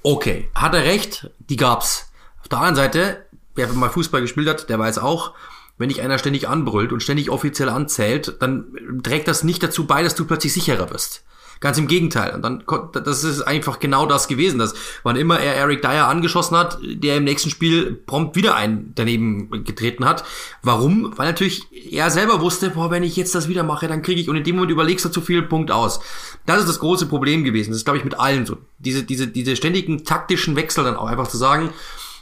Okay, hat er recht, die gab's. Auf der anderen Seite, wer mal Fußball gespielt hat, der weiß auch, wenn dich einer ständig anbrüllt und ständig offiziell anzählt, dann trägt das nicht dazu bei, dass du plötzlich sicherer bist. Ganz im Gegenteil. Und dann, das ist einfach genau das gewesen, dass wann immer er Eric Dyer angeschossen hat, der im nächsten Spiel prompt wieder einen daneben getreten hat. Warum? Weil natürlich er selber wusste, boah, wenn ich jetzt das wieder mache, dann kriege ich, und in dem Moment überlegst du zu viel Punkt aus. Das ist das große Problem gewesen. Das ist, glaube ich, mit allen so. Diese, diese, diese ständigen taktischen Wechsel dann auch einfach zu sagen,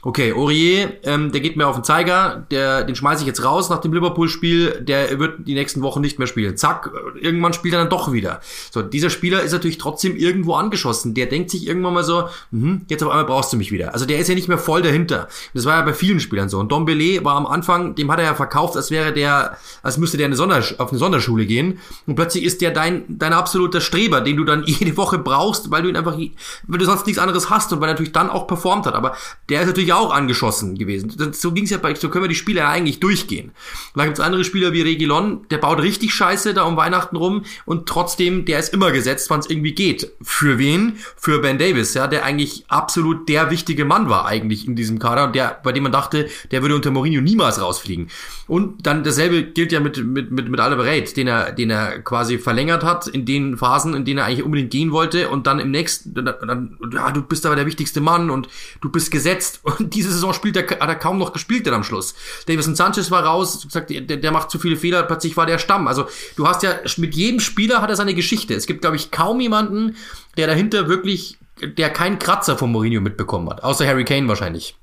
okay, Aurier, ähm, der geht mir auf den Zeiger, der, den schmeiße ich jetzt raus nach dem Liverpool-Spiel, der wird die nächsten Wochen nicht mehr spielen. Zack, irgendwann spielt er dann doch wieder. So, dieser Spieler ist natürlich trotzdem irgendwo angeschossen. Der denkt sich irgendwann mal so, mh, jetzt auf einmal brauchst du mich wieder. Also der ist ja nicht mehr voll dahinter. Das war ja bei vielen Spielern so. Und Dombele war am Anfang, dem hat er ja verkauft, als wäre der, als müsste der eine auf eine Sonderschule gehen. Und plötzlich ist der dein, dein absoluter Streber, den du dann jede Woche brauchst, weil du ihn einfach, weil du sonst nichts anderes hast und weil er natürlich dann auch performt hat. Aber der ist natürlich natürlich auch angeschossen gewesen. So ging's ja bei, so können wir die Spiele ja eigentlich durchgehen. Da gibt's andere Spieler wie Regilon, der baut richtig Scheiße da um Weihnachten rum und trotzdem, der ist immer gesetzt, wann es irgendwie geht. Für wen? Für Ben Davis, ja, der eigentlich absolut der wichtige Mann war eigentlich in diesem Kader und der, bei dem man dachte, der würde unter Mourinho niemals rausfliegen. Und dann dasselbe gilt ja mit, mit, mit, mit Alvarez, den er, den er quasi verlängert hat in den Phasen, in denen er eigentlich unbedingt gehen wollte und dann im nächsten, dann, dann, ja, du bist aber der wichtigste Mann und du bist gesetzt. Und diese Saison spielt er, hat er kaum noch gespielt dann am Schluss. Davison Sanchez war raus, gesagt, der, der macht zu viele Fehler, plötzlich war der Stamm. Also du hast ja, mit jedem Spieler hat er seine Geschichte. Es gibt, glaube ich, kaum jemanden, der dahinter wirklich, der keinen Kratzer von Mourinho mitbekommen hat. Außer Harry Kane wahrscheinlich.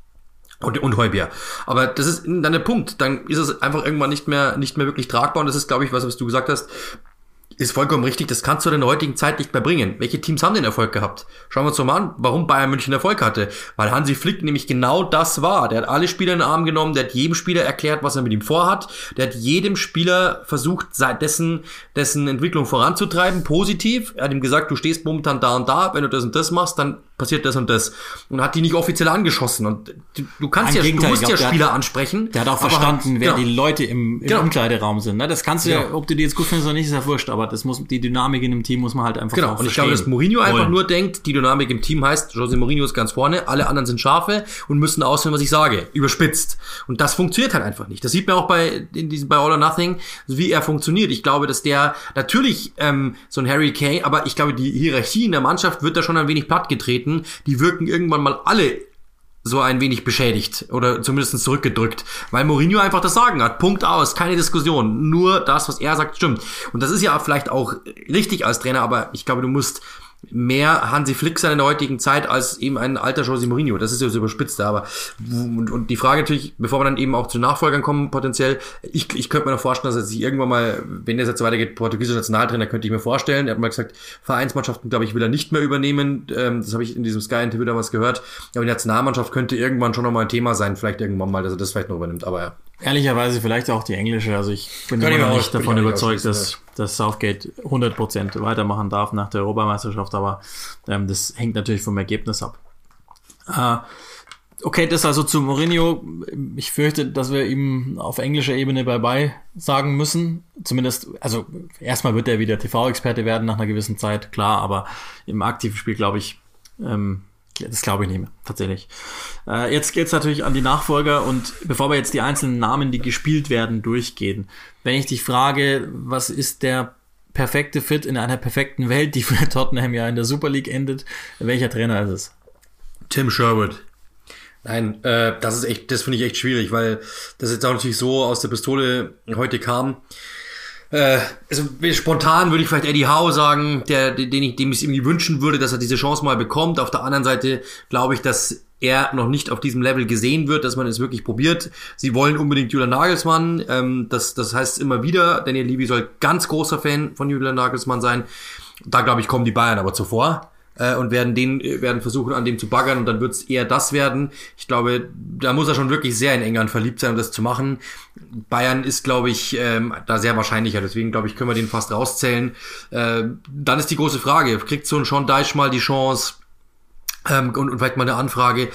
Und, und Heubier. Aber das ist dann der Punkt. Dann ist es einfach irgendwann nicht mehr, nicht mehr wirklich tragbar. Und das ist, glaube ich, was, was du gesagt hast ist vollkommen richtig, das kannst du in der heutigen Zeit nicht mehr bringen. Welche Teams haben den Erfolg gehabt? Schauen wir uns doch mal an, warum Bayern München Erfolg hatte. Weil Hansi Flick nämlich genau das war. Der hat alle Spieler in den Arm genommen, der hat jedem Spieler erklärt, was er mit ihm vorhat. Der hat jedem Spieler versucht, dessen, dessen Entwicklung voranzutreiben, positiv. Er hat ihm gesagt, du stehst momentan da und da, wenn du das und das machst, dann passiert das und das. Und hat die nicht offiziell angeschossen. Und du, kannst ja, du musst ja Spieler hat, ansprechen. Der hat auch verstanden, hat, wer genau. die Leute im, im genau. Umkleideraum sind. Ne? Das kannst du genau. ja, ob du die jetzt gut findest oder nicht, ist ja wurscht. Aber das muss, die Dynamik in dem Team muss man halt einfach Genau. Und ich glaube, dass Mourinho wollen. einfach nur denkt, die Dynamik im Team heißt, Jose Mourinho ist ganz vorne, alle anderen sind Schafe und müssen ausführen, was ich sage. Überspitzt. Und das funktioniert halt einfach nicht. Das sieht man auch bei, in diesem, bei All or Nothing, wie er funktioniert. Ich glaube, dass der, natürlich, ähm, so ein Harry Kay, aber ich glaube, die Hierarchie in der Mannschaft wird da schon ein wenig plattgetreten. Die wirken irgendwann mal alle so ein wenig beschädigt oder zumindest zurückgedrückt, weil Mourinho einfach das Sagen hat. Punkt aus, keine Diskussion. Nur das, was er sagt, stimmt. Und das ist ja vielleicht auch richtig als Trainer, aber ich glaube, du musst mehr Hansi Flick sein in der heutigen Zeit als eben ein alter Jose Mourinho. Das ist ja so überspitzt, aber und, und die Frage natürlich, bevor wir dann eben auch zu Nachfolgern kommen, potenziell, ich, ich könnte mir noch vorstellen, dass er sich irgendwann mal, wenn das jetzt weitergeht, portugiesischer Nationaltrainer, könnte ich mir vorstellen. Er hat mal gesagt, Vereinsmannschaften, glaube ich, will er nicht mehr übernehmen. Ähm, das habe ich in diesem Sky-Interview damals gehört. Aber die Nationalmannschaft könnte irgendwann schon nochmal ein Thema sein, vielleicht irgendwann mal, dass er das vielleicht noch übernimmt. Aber ja. Ehrlicherweise vielleicht auch die englische. Also ich bin immer noch nicht davon überzeugt, dass, dass Southgate 100% weitermachen darf nach der Europameisterschaft, aber ähm, das hängt natürlich vom Ergebnis ab. Äh, okay, das also zu Mourinho. Ich fürchte, dass wir ihm auf englischer Ebene bye-bye sagen müssen. Zumindest, also erstmal wird er wieder TV-Experte werden nach einer gewissen Zeit, klar, aber im aktiven Spiel, glaube ich, ähm, das glaube ich nicht mehr, tatsächlich. Äh, jetzt geht's natürlich an die Nachfolger und bevor wir jetzt die einzelnen Namen, die gespielt werden, durchgehen. Wenn ich dich frage, was ist der perfekte Fit in einer perfekten Welt, die für Tottenham ja in der Super League endet, welcher Trainer ist es? Tim Sherwood. Nein, äh, das ist echt, das finde ich echt schwierig, weil das jetzt auch natürlich so aus der Pistole heute kam. Äh, also spontan würde ich vielleicht Eddie Howe sagen, der, den ich, dem ich es irgendwie wünschen würde, dass er diese Chance mal bekommt. Auf der anderen Seite glaube ich, dass er noch nicht auf diesem Level gesehen wird, dass man es wirklich probiert. Sie wollen unbedingt Julian Nagelsmann. Ähm, das, das heißt immer wieder, Daniel Levy soll ganz großer Fan von Julian Nagelsmann sein. Da glaube ich, kommen die Bayern aber zuvor äh, und werden den werden versuchen an dem zu baggern und dann wird es eher das werden. Ich glaube, da muss er schon wirklich sehr in England verliebt sein, um das zu machen. Bayern ist, glaube ich, ähm, da sehr wahrscheinlicher. Deswegen glaube ich, können wir den fast rauszählen. Äh, dann ist die große Frage: Kriegt so ein Sean Deich mal die Chance? Ähm, und, und vielleicht mal eine Anfrage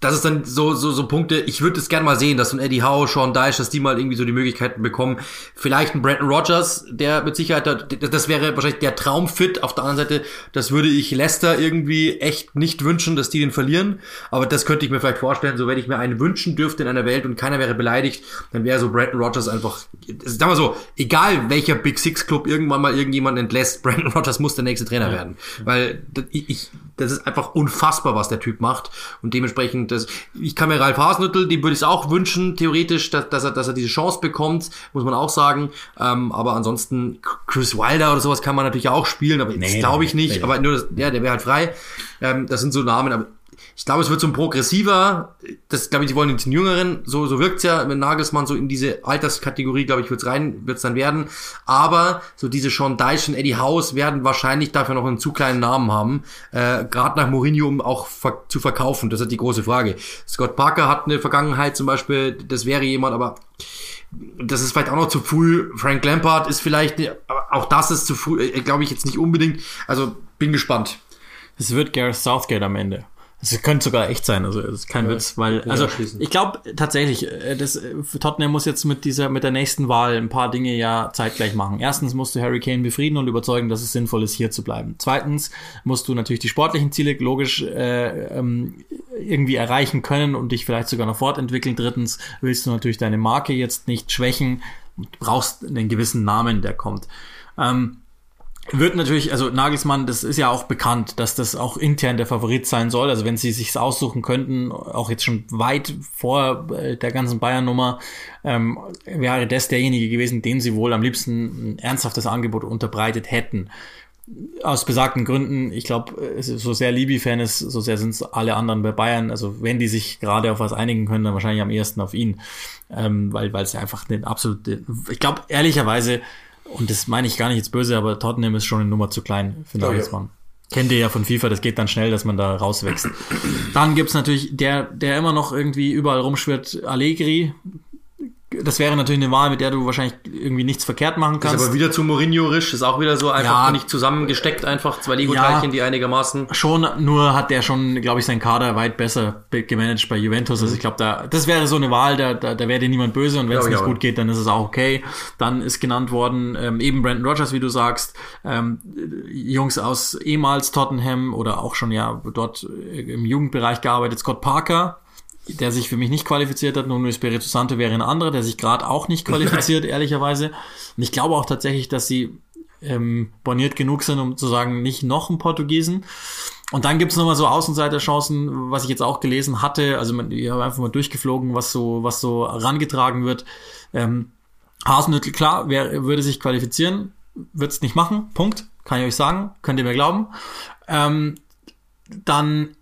das ist dann so, so, so Punkte, ich würde es gerne mal sehen, dass so ein Eddie Howe, Sean Dyche, dass die mal irgendwie so die Möglichkeiten bekommen. Vielleicht ein Brandon Rogers, der mit Sicherheit, das wäre wahrscheinlich der Traumfit. Auf der anderen Seite, das würde ich Leicester irgendwie echt nicht wünschen, dass die den verlieren. Aber das könnte ich mir vielleicht vorstellen, so wenn ich mir einen wünschen dürfte in einer Welt und keiner wäre beleidigt, dann wäre so Brandon Rogers einfach, sagen wir so, egal welcher Big Six Club irgendwann mal irgendjemanden entlässt, Brandon Rogers muss der nächste Trainer werden. Weil ich, das ist einfach unfassbar, was der Typ macht. Und dementsprechend, das, ich kann mir Ralf Hasenhüttl, dem würde ich es auch wünschen, theoretisch, dass, dass, er, dass er diese Chance bekommt, muss man auch sagen. Ähm, aber ansonsten, Chris Wilder oder sowas kann man natürlich auch spielen, aber nee, glaube ich nicht. Nee. Aber nur, das, ja, der wäre halt frei. Ähm, das sind so Namen, aber ich glaube, es wird so ein progressiver, das glaube ich, die wollen den Jüngeren, so, so wirkt's ja mit Nagelsmann, so in diese Alterskategorie, glaube ich, wird's rein, wird's dann werden. Aber so diese Sean Dyche und Eddie House werden wahrscheinlich dafür noch einen zu kleinen Namen haben, äh, gerade nach Mourinho, um auch ver zu verkaufen. Das ist die große Frage. Scott Parker hat eine Vergangenheit zum Beispiel, das wäre jemand, aber das ist vielleicht auch noch zu früh. Frank Lampard ist vielleicht, auch das ist zu früh, äh, glaube ich jetzt nicht unbedingt. Also bin gespannt. Es wird Gareth Southgate am Ende. Es könnte sogar echt sein, also es ist kein ja, Witz, weil also ich glaube tatsächlich, äh, das äh, Tottenham muss jetzt mit dieser mit der nächsten Wahl ein paar Dinge ja zeitgleich machen. Erstens musst du Harry Kane befrieden und überzeugen, dass es sinnvoll ist, hier zu bleiben. Zweitens musst du natürlich die sportlichen Ziele logisch äh, ähm, irgendwie erreichen können und dich vielleicht sogar noch fortentwickeln. Drittens willst du natürlich deine Marke jetzt nicht schwächen und brauchst einen gewissen Namen, der kommt. Ähm, wird natürlich, also Nagelsmann, das ist ja auch bekannt, dass das auch intern der Favorit sein soll. Also wenn sie sich's aussuchen könnten, auch jetzt schon weit vor äh, der ganzen Bayern-Nummer, ähm, wäre das derjenige gewesen, den sie wohl am liebsten ein ernsthaftes Angebot unterbreitet hätten. Aus besagten Gründen, ich glaube, so sehr Libi-Fan ist, so sehr sind es alle anderen bei Bayern. Also wenn die sich gerade auf was einigen können, dann wahrscheinlich am ehesten auf ihn. Ähm, weil weil es einfach den absolute, ich glaube, ehrlicherweise, und das meine ich gar nicht jetzt böse, aber Tottenham ist schon eine Nummer zu klein für Nagelsmann. Ja, ja. Kennt ihr ja von FIFA, das geht dann schnell, dass man da rauswächst. Dann gibt's natürlich der, der immer noch irgendwie überall rumschwirrt, Allegri, das wäre natürlich eine Wahl, mit der du wahrscheinlich irgendwie nichts verkehrt machen kannst. Ist aber wieder zu Mourinho-risch, ist auch wieder so einfach ja, nicht zusammengesteckt, einfach zwei Lego-Teilchen, ja, die einigermaßen. Schon, nur hat der schon, glaube ich, seinen Kader weit besser gemanagt bei Juventus. Also mhm. ich glaube, da, das wäre so eine Wahl, da, da, da wäre dir niemand böse und wenn es nicht gut geht, dann ist es auch okay. Dann ist genannt worden, ähm, eben Brandon Rogers, wie du sagst, ähm, Jungs aus ehemals Tottenham oder auch schon ja dort im Jugendbereich gearbeitet, Scott Parker, der sich für mich nicht qualifiziert hat. Nuno Espirito Santo wäre ein anderer, der sich gerade auch nicht qualifiziert, ehrlicherweise. Und ich glaube auch tatsächlich, dass sie ähm, boniert genug sind, um zu sagen, nicht noch ein Portugiesen. Und dann gibt's nochmal so Außenseiterchancen, was ich jetzt auch gelesen hatte. Also man, ich habe einfach mal durchgeflogen, was so, was so rangetragen wird. Ähm, Hasenhüttel, klar, wer würde sich qualifizieren, wird's nicht machen. Punkt. Kann ich euch sagen. Könnt ihr mir glauben. Ähm, dann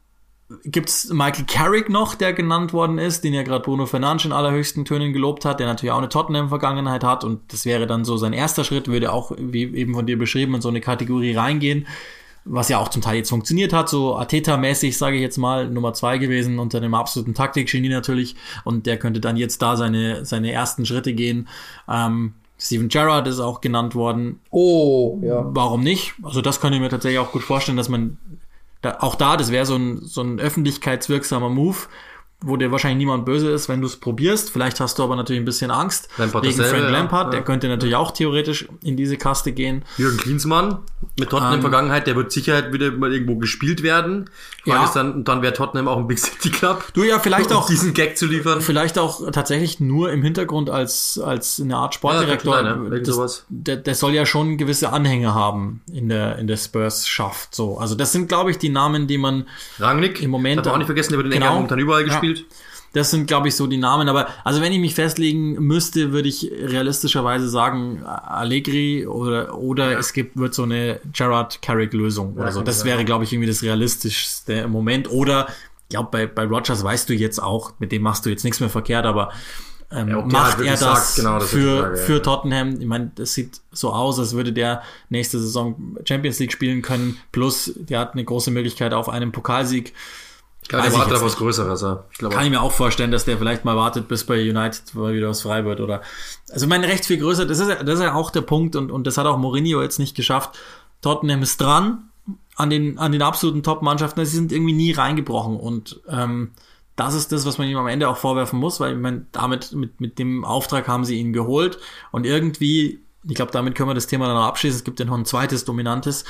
gibt's Michael Carrick noch, der genannt worden ist, den ja gerade Bruno Fernandes in allerhöchsten Tönen gelobt hat, der natürlich auch eine Tottenham-Vergangenheit hat und das wäre dann so sein erster Schritt, würde auch, wie eben von dir beschrieben, in so eine Kategorie reingehen, was ja auch zum Teil jetzt funktioniert hat, so Ateta-mäßig, sage ich jetzt mal, Nummer zwei gewesen, unter einem absoluten Taktikgenie natürlich und der könnte dann jetzt da seine, seine ersten Schritte gehen. Ähm, Steven Gerrard ist auch genannt worden. Oh, ja. Warum nicht? Also das könnte ich mir tatsächlich auch gut vorstellen, dass man da, auch da, das wäre so ein, so ein öffentlichkeitswirksamer Move, wo dir wahrscheinlich niemand böse ist, wenn du es probierst. Vielleicht hast du aber natürlich ein bisschen Angst Lampard wegen dasselbe, Frank Lampard. Ja. Der könnte natürlich auch theoretisch in diese Kaste gehen. Jürgen Klinsmann mit Tottenham ähm, Vergangenheit, der wird sicher wieder mal irgendwo gespielt werden. Ja. Dann, dann wäre Tottenham auch ein Big City Club. Du ja vielleicht um auch diesen Gag zu liefern. Vielleicht auch tatsächlich nur im Hintergrund als als eine Art Sportdirektor. Ja, sein, ja. Das, der, der soll ja schon gewisse Anhänge haben in der in der Spurs Schaft. So, also das sind glaube ich die Namen, die man Rangnick im Moment darf auch nicht vergessen, der wird in genau, England momentan überall gespielt. Ja. Das sind, glaube ich, so die Namen. Aber also wenn ich mich festlegen müsste, würde ich realistischerweise sagen Allegri oder oder ja. es gibt wird so eine Gerard Carrick Lösung oder so. Das wäre, glaube ich, irgendwie das realistischste im Moment. Oder ich glaube, bei bei Rogers weißt du jetzt auch, mit dem machst du jetzt nichts mehr verkehrt, aber ähm, ja, macht er das, sagt, genau, das für, Frage, für ja. Tottenham? Ich meine, das sieht so aus, als würde der nächste Saison Champions League spielen können. Plus, der hat eine große Möglichkeit auf einen Pokalsieg. Ich glaube, der wartet auf was Größeres. Ja. Ich glaube, Kann ich mir auch vorstellen, dass der vielleicht mal wartet, bis bei United mal wieder was frei wird. Oder also mein recht viel größer, das ist, ja, das ist ja auch der Punkt und, und das hat auch Mourinho jetzt nicht geschafft. Tottenham ist dran an den, an den absoluten Top-Mannschaften. Sie sind irgendwie nie reingebrochen und ähm, das ist das, was man ihm am Ende auch vorwerfen muss, weil ich meine, damit, mit, mit dem Auftrag haben sie ihn geholt und irgendwie, ich glaube, damit können wir das Thema dann noch abschließen. Es gibt ja noch ein zweites dominantes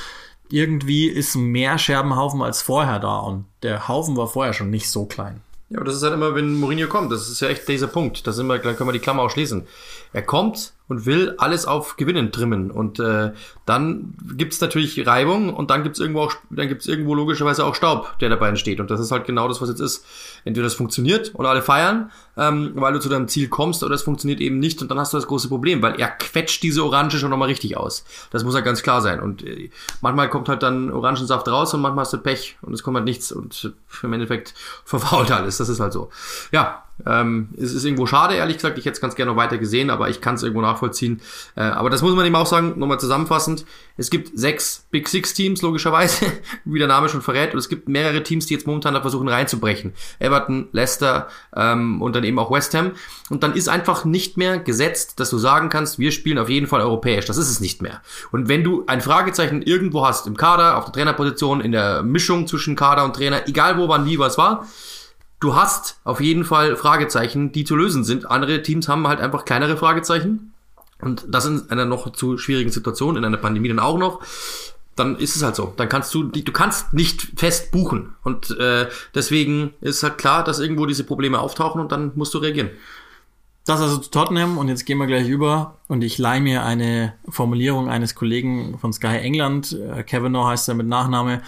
irgendwie ist mehr Scherbenhaufen als vorher da und der Haufen war vorher schon nicht so klein. Ja, aber das ist halt immer, wenn Mourinho kommt, das ist ja echt dieser Punkt. Da sind wir, können wir die Klammer auch schließen. Er kommt und will alles auf Gewinnen trimmen. Und äh, dann gibt's natürlich Reibung und dann gibt's irgendwo auch, dann gibt's irgendwo logischerweise auch Staub, der dabei entsteht. Und das ist halt genau das, was jetzt ist. Entweder das funktioniert und alle feiern, ähm, weil du zu deinem Ziel kommst, oder es funktioniert eben nicht und dann hast du das große Problem, weil er quetscht diese Orange schon nochmal richtig aus. Das muss halt ganz klar sein. Und äh, manchmal kommt halt dann Orangensaft raus und manchmal hast du Pech und es kommt halt nichts und im Endeffekt verfault alles. Das ist halt so. Ja, Ähm, es ist irgendwo schade, ehrlich gesagt. Ich hätte es ganz gerne noch weiter gesehen, aber ich kann es irgendwo nachvollziehen. Äh, aber das muss man eben auch sagen, nochmal zusammenfassend. Es gibt sechs Big Six Teams, logischerweise, wie der Name schon verrät. Und es gibt mehrere Teams, die jetzt momentan da versuchen reinzubrechen. Everton, Leicester ähm, und dann eben auch West Ham. Und dann ist einfach nicht mehr gesetzt, dass du sagen kannst, wir spielen auf jeden Fall europäisch. Das ist es nicht mehr. Und wenn du ein Fragezeichen irgendwo hast, im Kader, auf der Trainerposition, in der Mischung zwischen Kader und Trainer, egal wo, wann, wie, was war, du hast auf jeden Fall Fragezeichen, die zu lösen sind. Andere Teams haben halt einfach kleinere Fragezeichen. Und das in einer noch zu schwierigen Situation, in einer Pandemie dann auch noch. Dann ist es halt so. Dann kannst du, du kannst nicht fest buchen. Und äh, deswegen ist halt klar, dass irgendwo diese Probleme auftauchen und dann musst du reagieren. Das also zu Tottenham und jetzt gehen wir gleich über und ich leihe mir eine Formulierung eines Kollegen von Sky England, äh, Kavanaugh heißt er mit Nachname,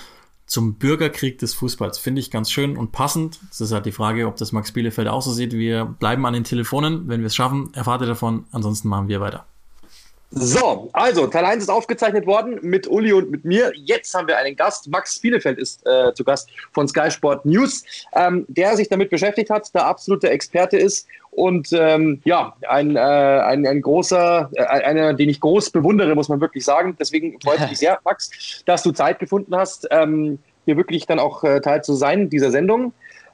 zum Bürgerkrieg des Fußballs. Finde ich ganz schön und passend. Das ist halt die Frage, ob das Max Bielefeld auch so sieht. Wir bleiben an den Telefonen. Wenn wir es schaffen, erfahrt ihr davon. Ansonsten machen wir weiter. So, also Teil 1 ist aufgezeichnet worden mit Uli und mit mir. Jetzt haben wir einen Gast. Max Bielefeld ist äh, zu Gast von Sky Sport News, ähm, der sich damit beschäftigt hat, der absolute Experte ist und ähm, ja, ein, äh, ein, ein großer, äh, einer, den ich groß bewundere, muss man wirklich sagen. Deswegen freut mich sehr, Max, dass du Zeit gefunden hast, ähm, hier wirklich dann auch äh, Teil zu sein dieser Sendung.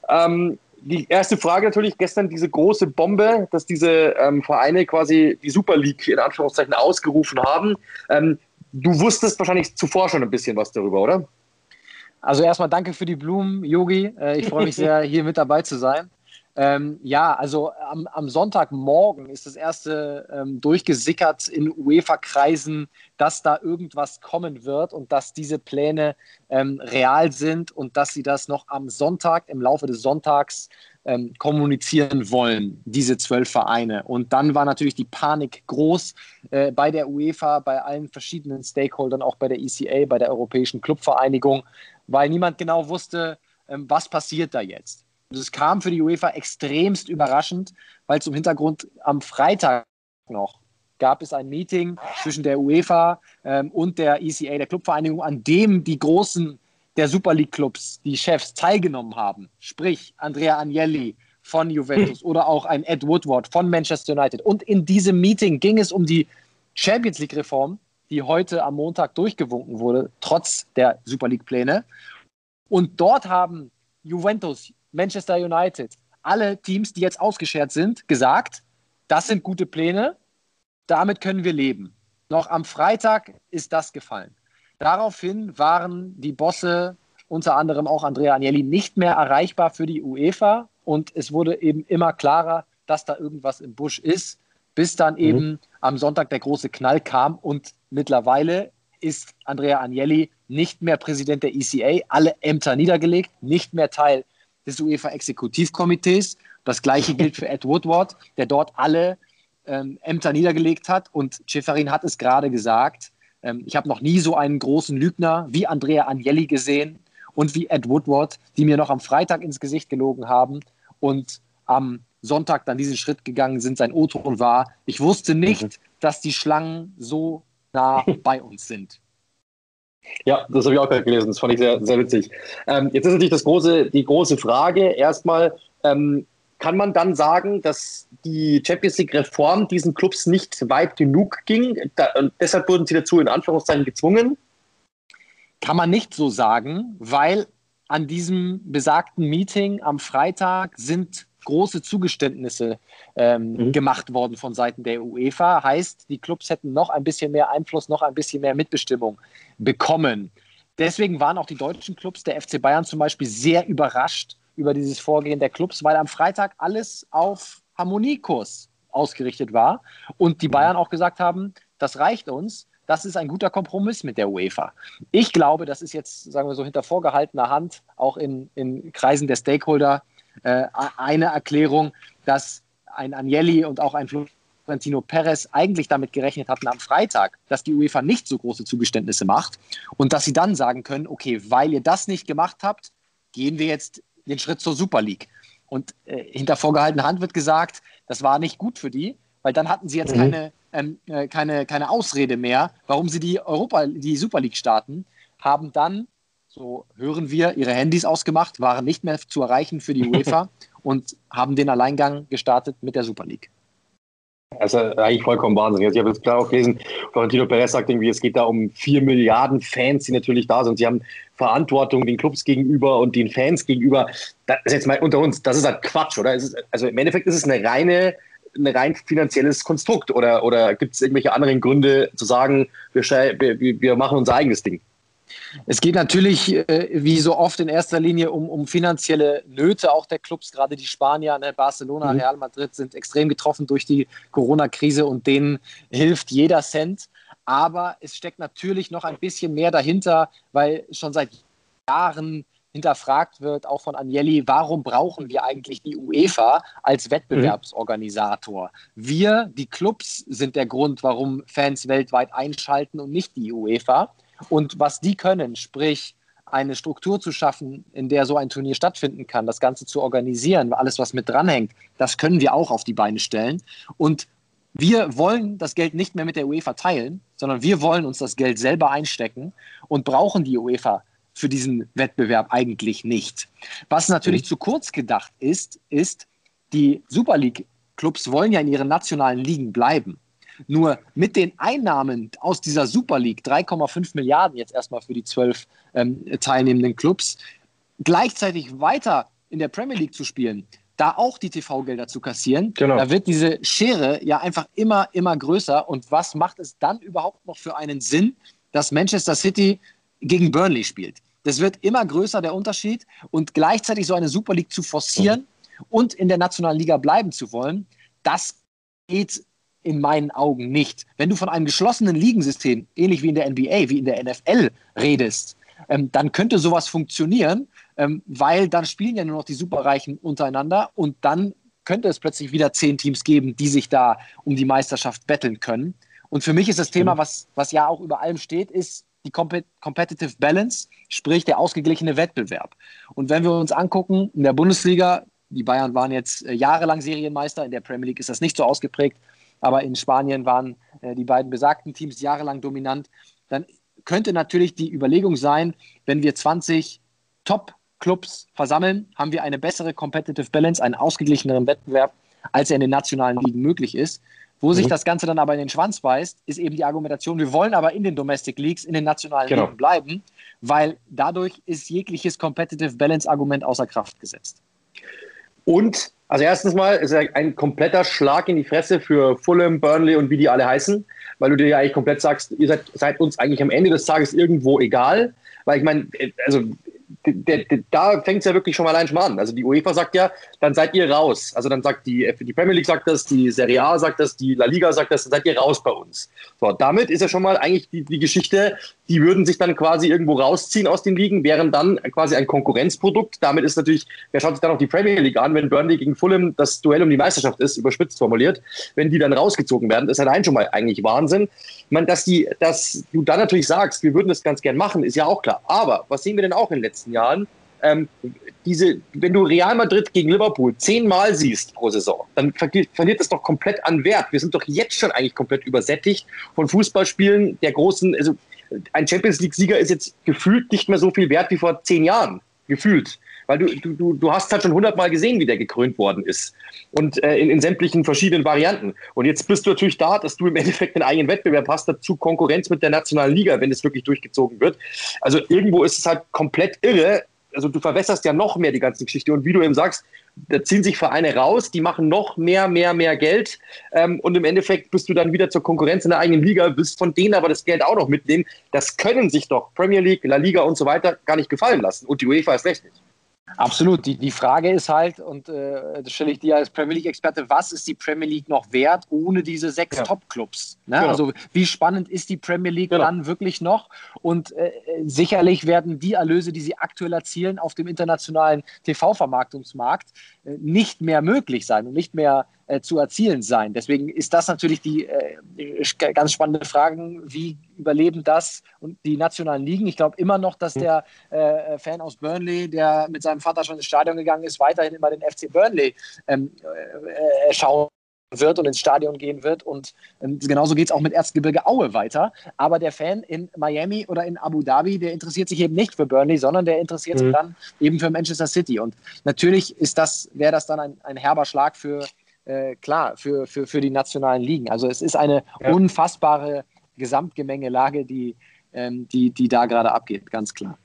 Ähm, die erste Frage natürlich gestern diese große Bombe, dass diese ähm, Vereine quasi die Super League in Anführungszeichen ausgerufen haben. Ähm, du wusstest wahrscheinlich zuvor schon ein bisschen was darüber, oder? Also erstmal danke für die Blumen, Yogi. Äh, ich freue mich sehr, hier mit dabei zu sein. Ähm, ja, also am, am, Sonntagmorgen ist das erste ähm, durchgesickert in UEFA-Kreisen, dass da irgendwas kommen wird und dass diese Pläne ähm, real sind und dass sie das noch am Sonntag, im Laufe des Sonntags ähm, kommunizieren wollen, diese zwölf Vereine. Und dann war natürlich die Panik groß äh, bei der UEFA, bei allen verschiedenen Stakeholdern, auch bei der ECA, bei der Europäischen Clubvereinigung, weil niemand genau wusste, ähm, was passiert da jetzt. Das kam für die UEFA extremst überraschend, weil zum Hintergrund am Freitag noch gab es ein Meeting zwischen der UEFA ähm, und der ECA, der Clubvereinigung, an dem die großen der Super League Clubs, die Chefs, teilgenommen haben. Sprich, Andrea Agnelli von Juventus oder auch ein Ed Woodward von Manchester United. Und in diesem Meeting ging es um die Champions League Reform, die heute am Montag durchgewunken wurde, trotz der Super League Pläne. Und dort haben Juventus, Manchester United, alle Teams, die jetzt ausgeschert sind, gesagt, das sind gute Pläne, damit können wir leben. Noch am Freitag ist das gefallen. Daraufhin waren die Bosse, unter anderem auch Andrea Agnelli, nicht mehr erreichbar für die UEFA und es wurde eben immer klarer, dass da irgendwas im Busch ist, bis dann mhm. eben am Sonntag der große Knall kam und mittlerweile ist Andrea Agnelli nicht mehr Präsident der ECA, alle Ämter niedergelegt, nicht mehr Teil des UEFA-Exekutivkomitees. Das gleiche gilt für Ed Woodward, der dort alle ähm, Ämter niedergelegt hat. Und Schäferin hat es gerade gesagt, ähm, ich habe noch nie so einen großen Lügner wie Andrea Agnelli gesehen und wie Ed Woodward, die mir noch am Freitag ins Gesicht gelogen haben und am Sonntag dann diesen Schritt gegangen sind. Sein O-Ton war, ich wusste nicht, mhm. dass die Schlangen so nah bei uns sind. Ja, das habe ich auch gerade gelesen. Das fand ich sehr, sehr witzig. Ähm, jetzt ist natürlich das große, die große Frage. Erstmal, ähm, kann man dann sagen, dass die Champions League-Reform diesen Clubs nicht weit genug ging? Da, und deshalb wurden sie dazu in Anführungszeichen gezwungen? Kann man nicht so sagen, weil an diesem besagten Meeting am Freitag sind große Zugeständnisse ähm, mhm. gemacht worden von Seiten der UEFA. Heißt, die Clubs hätten noch ein bisschen mehr Einfluss, noch ein bisschen mehr Mitbestimmung bekommen. Deswegen waren auch die deutschen Clubs, der FC Bayern zum Beispiel, sehr überrascht über dieses Vorgehen der Clubs, weil am Freitag alles auf Harmoniekurs ausgerichtet war und die mhm. Bayern auch gesagt haben, das reicht uns. Das ist ein guter Kompromiss mit der UEFA. Ich glaube, das ist jetzt, sagen wir so, hinter vorgehaltener Hand, auch in, in Kreisen der Stakeholder, äh, eine Erklärung, dass ein Agnelli und auch ein Florentino Perez eigentlich damit gerechnet hatten am Freitag, dass die UEFA nicht so große Zugeständnisse macht und dass sie dann sagen können, okay, weil ihr das nicht gemacht habt, gehen wir jetzt den Schritt zur Super League. Und äh, hinter vorgehaltener Hand wird gesagt, das war nicht gut für die, weil dann hatten sie jetzt mhm. keine, ähm, äh, keine, keine Ausrede mehr, warum sie die Europa, die Super League starten, haben dann so hören wir, ihre Handys ausgemacht, waren nicht mehr zu erreichen für die UEFA und haben den Alleingang gestartet mit der Super League. Das ist eigentlich vollkommen wahnsinnig. Also ich habe jetzt gerade auch gelesen, Florentino Perez sagt irgendwie, es geht da um vier Milliarden Fans, die natürlich da sind. Sie haben Verantwortung den Clubs gegenüber und den Fans gegenüber. Das ist jetzt mal unter uns, das ist halt Quatsch, oder? Ist, also im Endeffekt ist es eine reine ein rein finanzielles Konstrukt oder, oder gibt es irgendwelche anderen Gründe zu sagen, wir, wir, wir machen unser eigenes Ding? Es geht natürlich, äh, wie so oft in erster Linie, um, um finanzielle Nöte auch der Clubs. Gerade die Spanier, ne, Barcelona, mhm. Real Madrid sind extrem getroffen durch die Corona-Krise und denen hilft jeder Cent. Aber es steckt natürlich noch ein bisschen mehr dahinter, weil schon seit Jahren hinterfragt wird, auch von Agnelli, warum brauchen wir eigentlich die UEFA als Wettbewerbsorganisator? Wir, die Clubs, sind der Grund, warum Fans weltweit einschalten und nicht die UEFA. Und was die können, sprich eine Struktur zu schaffen, in der so ein Turnier stattfinden kann, das Ganze zu organisieren, alles, was mit dranhängt, das können wir auch auf die Beine stellen. Und wir wollen das Geld nicht mehr mit der UEFA teilen, sondern wir wollen uns das Geld selber einstecken und brauchen die UEFA für diesen Wettbewerb eigentlich nicht. Was natürlich mhm. zu kurz gedacht ist, ist, die Super League-Clubs wollen ja in ihren nationalen Ligen bleiben. Nur mit den Einnahmen aus dieser Super League, 3,5 Milliarden jetzt erstmal für die zwölf ähm, teilnehmenden Clubs, gleichzeitig weiter in der Premier League zu spielen, da auch die TV-Gelder zu kassieren, genau. da wird diese Schere ja einfach immer, immer größer. Und was macht es dann überhaupt noch für einen Sinn, dass Manchester City gegen Burnley spielt? Das wird immer größer, der Unterschied. Und gleichzeitig so eine Super League zu forcieren mhm. und in der nationalen Liga bleiben zu wollen, das geht in meinen Augen nicht. Wenn du von einem geschlossenen Ligensystem, ähnlich wie in der NBA, wie in der NFL redest, ähm, dann könnte sowas funktionieren, ähm, weil dann spielen ja nur noch die Superreichen untereinander und dann könnte es plötzlich wieder zehn Teams geben, die sich da um die Meisterschaft betteln können. Und für mich ist das Thema, was, was ja auch über allem steht, ist die Competitive Balance, sprich der ausgeglichene Wettbewerb. Und wenn wir uns angucken, in der Bundesliga, die Bayern waren jetzt äh, jahrelang Serienmeister, in der Premier League ist das nicht so ausgeprägt, aber in Spanien waren äh, die beiden besagten Teams jahrelang dominant, dann könnte natürlich die Überlegung sein, wenn wir 20 Top-Clubs versammeln, haben wir eine bessere Competitive Balance, einen ausgeglicheneren Wettbewerb, als er in den nationalen Ligen möglich ist. Wo mhm. sich das Ganze dann aber in den Schwanz beißt, ist eben die Argumentation, wir wollen aber in den Domestic Leagues, in den nationalen genau. Ligen bleiben, weil dadurch ist jegliches Competitive Balance Argument außer Kraft gesetzt. Und also erstens mal ist er ein kompletter Schlag in die Fresse für Fulham, Burnley und wie die alle heißen, weil du dir ja eigentlich komplett sagst, ihr seid, seid uns eigentlich am Ende des Tages irgendwo egal. Weil ich meine, also der, der, da fängt es ja wirklich schon mal allein schon an. Also die UEFA sagt ja, dann seid ihr raus. Also dann sagt die, die Premier League sagt das, die Serie A sagt das, die La Liga sagt das, dann seid ihr raus bei uns. So, damit ist ja schon mal eigentlich die, die Geschichte, die würden sich dann quasi irgendwo rausziehen aus den Ligen, wären dann quasi ein Konkurrenzprodukt. Damit ist natürlich, wer schaut sich dann auch die Premier League an, wenn Burnley gegen Fulham das Duell um die Meisterschaft ist, überspitzt formuliert, wenn die dann rausgezogen werden, ist allein schon mal eigentlich Wahnsinn. Ich meine, dass, die, dass du dann natürlich sagst, wir würden das ganz gern machen, ist ja auch klar. Aber was sehen wir denn auch in den letzten Jahren? Ähm, diese, wenn du Real Madrid gegen Liverpool zehnmal siehst pro Saison, dann verliert das doch komplett an Wert. Wir sind doch jetzt schon eigentlich komplett übersättigt von Fußballspielen der großen, also ein Champions League-Sieger ist jetzt gefühlt nicht mehr so viel wert wie vor zehn Jahren. Gefühlt. Weil du, du, du hast halt schon hundertmal gesehen, wie der gekrönt worden ist. Und äh, in, in sämtlichen verschiedenen Varianten. Und jetzt bist du natürlich da, dass du im Endeffekt einen eigenen Wettbewerb hast, dazu Konkurrenz mit der nationalen Liga, wenn es wirklich durchgezogen wird. Also irgendwo ist es halt komplett irre, also du verwässerst ja noch mehr die ganze Geschichte. Und wie du eben sagst, da ziehen sich Vereine raus, die machen noch mehr, mehr, mehr Geld. Ähm, und im Endeffekt bist du dann wieder zur Konkurrenz in der eigenen Liga, willst von denen aber das Geld auch noch mitnehmen. Das können sich doch Premier League, La Liga und so weiter gar nicht gefallen lassen. Und die UEFA ist recht nicht. Absolut. Die, die Frage ist halt, und äh, das stelle ich dir als Premier League-Experte, was ist die Premier League noch wert ohne diese sechs ja. Top-Clubs? Ne? Genau. Also wie spannend ist die Premier League genau. dann wirklich noch? Und äh, sicherlich werden die Erlöse, die sie aktuell erzielen, auf dem internationalen TV-Vermarktungsmarkt äh, nicht mehr möglich sein und nicht mehr äh, zu erzielen sein. Deswegen ist das natürlich die äh, ganz spannende Frage, wie überleben das und die nationalen Ligen. Ich glaube immer noch, dass hm. der äh, Fan aus Burnley, der mit seinem Vater schon ins Stadion gegangen ist, weiterhin immer den FC Burnley ähm, äh, schauen wird und ins Stadion gehen wird. Und ähm, genauso geht es auch mit Erzgebirge Aue weiter. Aber der Fan in Miami oder in Abu Dhabi, der interessiert sich eben nicht für Burnley, sondern der interessiert mhm. sich dann eben für Manchester City. Und natürlich ist das, wäre das dann ein, ein herber Schlag für, äh, klar, für, für, für die nationalen Ligen. Also es ist eine ja. unfassbare Gesamtgemengelage, die, ähm, die, die da gerade abgeht, ganz klar.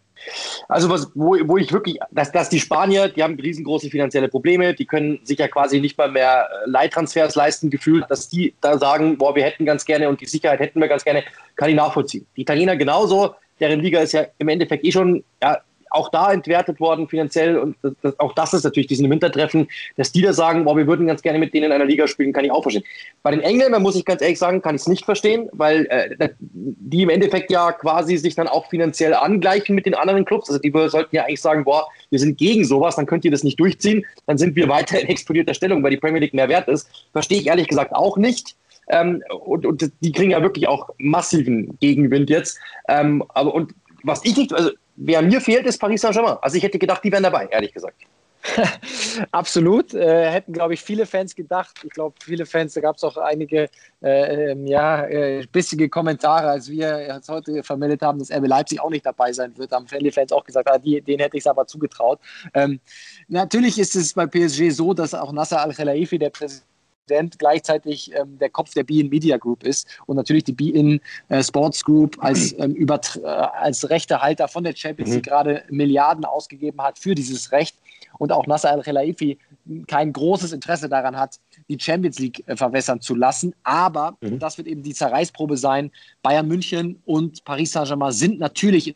Also was, wo, wo ich wirklich, dass, dass die Spanier, die haben riesengroße finanzielle Probleme, die können sich ja quasi nicht mal mehr äh, Leittransfers leisten, gefühlt, dass die da sagen, boah, wir hätten ganz gerne und die Sicherheit hätten wir ganz gerne, kann ich nachvollziehen. Die Italiener genauso, deren Liga ist ja im Endeffekt eh schon ja, auch da entwertet worden finanziell und das, das, auch das ist natürlich diesen Wintertreffen, dass die da sagen, boah, wir würden ganz gerne mit denen in einer Liga spielen, kann ich auch verstehen. Bei den Engländern muss ich ganz ehrlich sagen, kann ich es nicht verstehen, weil äh, die im Endeffekt ja quasi sich dann auch finanziell angleichen mit den anderen Clubs. Also die sollten ja eigentlich sagen, boah, wir sind gegen sowas, dann könnt ihr das nicht durchziehen, dann sind wir weiter in explodierter Stellung, weil die Premier League mehr wert ist. Verstehe ich ehrlich gesagt auch nicht. Ähm, und, und die kriegen ja wirklich auch massiven Gegenwind jetzt. Ähm, aber und was ich nicht, also wer mir fehlt, ist Paris Saint-Germain. Also ich hätte gedacht, die wären dabei, ehrlich gesagt. Absolut. Äh, hätten, glaube ich, viele Fans gedacht. Ich glaube, viele Fans, da gab es auch einige äh, ähm, ja, äh, bissige Kommentare, als wir jetzt heute vermeldet haben, dass RB Leipzig auch nicht dabei sein wird. Haben viele Fans auch gesagt, ah, die, denen hätte ich es aber zugetraut. Ähm, natürlich ist es bei PSG so, dass auch Nasser Al-Khelaifi, der Präsident, Präsident gleichzeitig ähm, der Kopf der Be-In Media Group ist und natürlich die Be-In äh, Sports Group als, ähm, über, äh, als Rechtehalter von der Champions League mhm. gerade Milliarden ausgegeben hat für dieses Recht und auch Nasser Al-Khelaifi kein großes Interesse daran hat, die Champions League äh, verwässern zu lassen. Aber, mhm. das wird eben die Zerreißprobe sein, Bayern München und Paris Saint-Germain sind natürlich in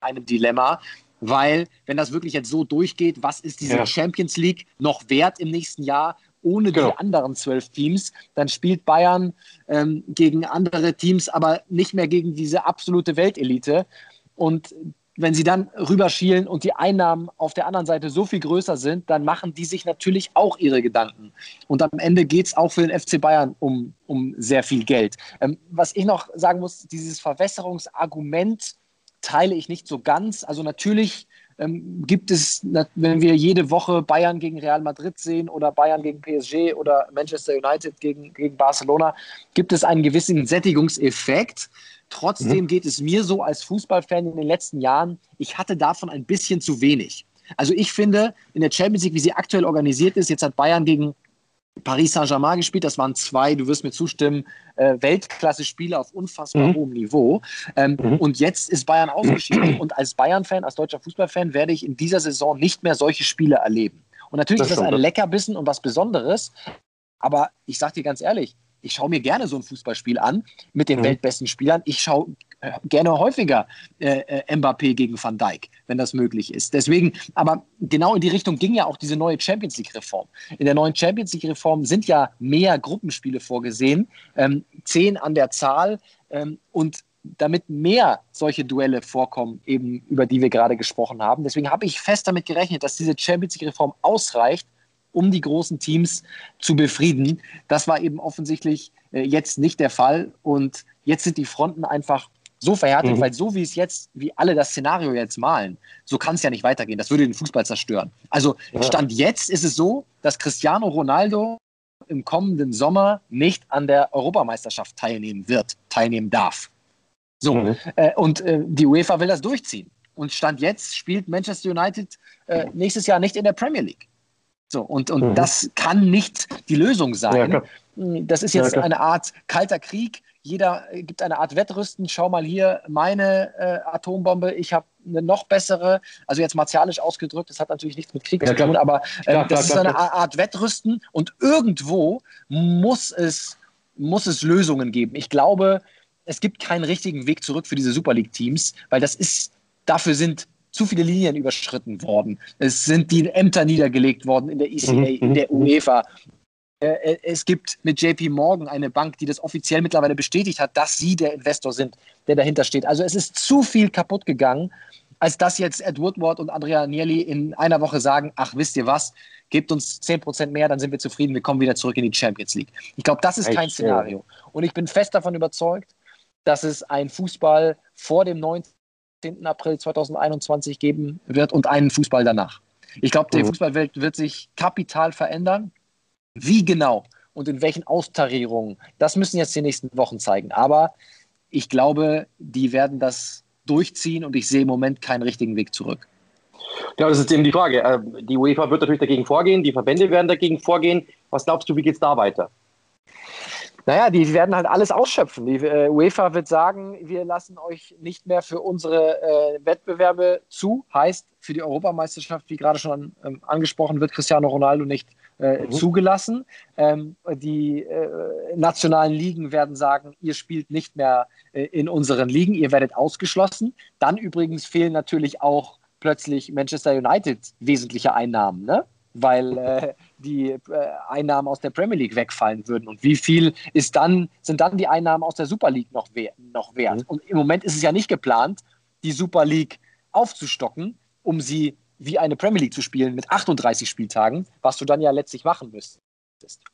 einem Dilemma, weil wenn das wirklich jetzt so durchgeht, was ist diese ja. Champions League noch wert im nächsten Jahr? Ohne genau. die anderen zwölf Teams. Dann spielt Bayern ähm, gegen andere Teams, aber nicht mehr gegen diese absolute Weltelite. Und wenn sie dann rüberschielen und die Einnahmen auf der anderen Seite so viel größer sind, dann machen die sich natürlich auch ihre Gedanken. Und am Ende geht es auch für den FC Bayern um, um sehr viel Geld. Ähm, was ich noch sagen muss, dieses Verwässerungsargument teile ich nicht so ganz. Also natürlich ähm, gibt es, wenn wir jede Woche Bayern gegen Real Madrid sehen oder Bayern gegen PSG oder Manchester United gegen, gegen Barcelona, gibt es einen gewissen Sättigungseffekt. Trotzdem mhm. geht es mir so als Fußballfan in den letzten Jahren, ich hatte davon ein bisschen zu wenig. Also ich finde, in der Champions League, wie sie aktuell organisiert ist, jetzt hat Bayern gegen Paris Saint-Germain gespielt. Das waren zwei, du wirst mir zustimmen, äh, Weltklasse-Spieler auf unfassbar mhm. hohem Niveau. Ähm, mhm. Und jetzt ist Bayern ausgeschieden. Und als Bayern-Fan, als deutscher Fußballfan, werde ich in dieser Saison nicht mehr solche Spiele erleben. Und natürlich das ist das ein Leckerbissen und was Besonderes. Aber ich sage dir ganz ehrlich, ich schaue mir gerne so ein Fußballspiel an mit den mhm. weltbesten Spielern. Ich schaue äh, gerne häufiger äh, äh, Mbappé gegen Van Dijk, wenn das möglich ist. Deswegen, aber genau in die Richtung ging ja auch diese neue Champions League-Reform. In der neuen Champions League-Reform sind ja mehr Gruppenspiele vorgesehen, ähm, zehn an der Zahl ähm, und damit mehr solche Duelle vorkommen, eben über die wir gerade gesprochen haben. Deswegen habe ich fest damit gerechnet, dass diese Champions League-Reform ausreicht, um die großen Teams zu befrieden. Das war eben offensichtlich äh, jetzt nicht der Fall. Und jetzt sind die Fronten einfach so verhärtet, mhm. weil so wie es jetzt, wie alle das Szenario jetzt malen, so kann es ja nicht weitergehen. Das würde den Fußball zerstören. Also. Stand jetzt ist es so, dass Cristiano Ronaldo im kommenden Sommer nicht an der Europameisterschaft teilnehmen wird, teilnehmen darf. So, mhm. äh, und äh, die UEFA will das durchziehen. Und Stand jetzt spielt Manchester United äh, nächstes Jahr nicht in der Premier League. So, und und mhm. das kann nicht die Lösung sein. Ja, das ist jetzt ja, eine Art kalter Krieg. Jeder gibt eine Art Wettrüsten. Schau mal hier, meine äh, Atombombe, ich habe eine noch bessere, also jetzt martialisch ausgedrückt, das hat natürlich nichts mit Krieg ja, zu tun, aber äh, klar, das klar, ist eine Art Wettrüsten und irgendwo muss es, muss es Lösungen geben. Ich glaube, es gibt keinen richtigen Weg zurück für diese Super League-Teams, weil das ist, dafür sind zu viele Linien überschritten worden. Es sind die Ämter niedergelegt worden in der ECA, mhm, in mhm, der mhm. UEFA. Äh, äh, es gibt mit JP Morgan eine Bank, die das offiziell mittlerweile bestätigt hat, dass sie der Investor sind, der dahinter steht. Also es ist zu viel kaputt gegangen, als dass jetzt Ed Woodward und Andrea Agnelli in einer Woche sagen, ach, wisst ihr was, gebt uns 10% mehr, dann sind wir zufrieden, wir kommen wieder zurück in die Champions League. Ich glaube, das ist kein Szenario. Und ich bin fest davon überzeugt, dass es ein Fußball vor dem 19. April 2021 geben wird und einen Fußball danach. Ich glaube, die mhm. Fußballwelt wird sich kapital verändern. Wie genau und in welchen Austarierungen, das müssen jetzt die nächsten Wochen zeigen. Aber ich glaube, die werden das durchziehen und ich sehe im Moment keinen richtigen Weg zurück. Ja, das ist eben die Frage. Äh, die UEFA wird natürlich dagegen vorgehen, die Verbände werden dagegen vorgehen. Was glaubst du, wie geht es da weiter? Naja, die werden halt alles ausschöpfen. Die äh, UEFA wird sagen, wir lassen euch nicht mehr für unsere äh, Wettbewerbe zu. Heißt, für die Europameisterschaft, wie gerade schon ähm, angesprochen, wird Cristiano Ronaldo nicht äh, mhm. zugelassen. Ähm, die äh, nationalen Ligen werden sagen, ihr spielt nicht mehr äh, in unseren Ligen, ihr werdet ausgeschlossen. Dann übrigens fehlen natürlich auch plötzlich Manchester United wesentliche Einnahmen. Ne? weil äh, die äh, Einnahmen aus der Premier League wegfallen würden. Und wie viel ist dann, sind dann die Einnahmen aus der Super League noch, we noch wert? Mhm. Und im Moment ist es ja nicht geplant, die Super League aufzustocken, um sie wie eine Premier League zu spielen mit 38 Spieltagen, was du dann ja letztlich machen müsstest.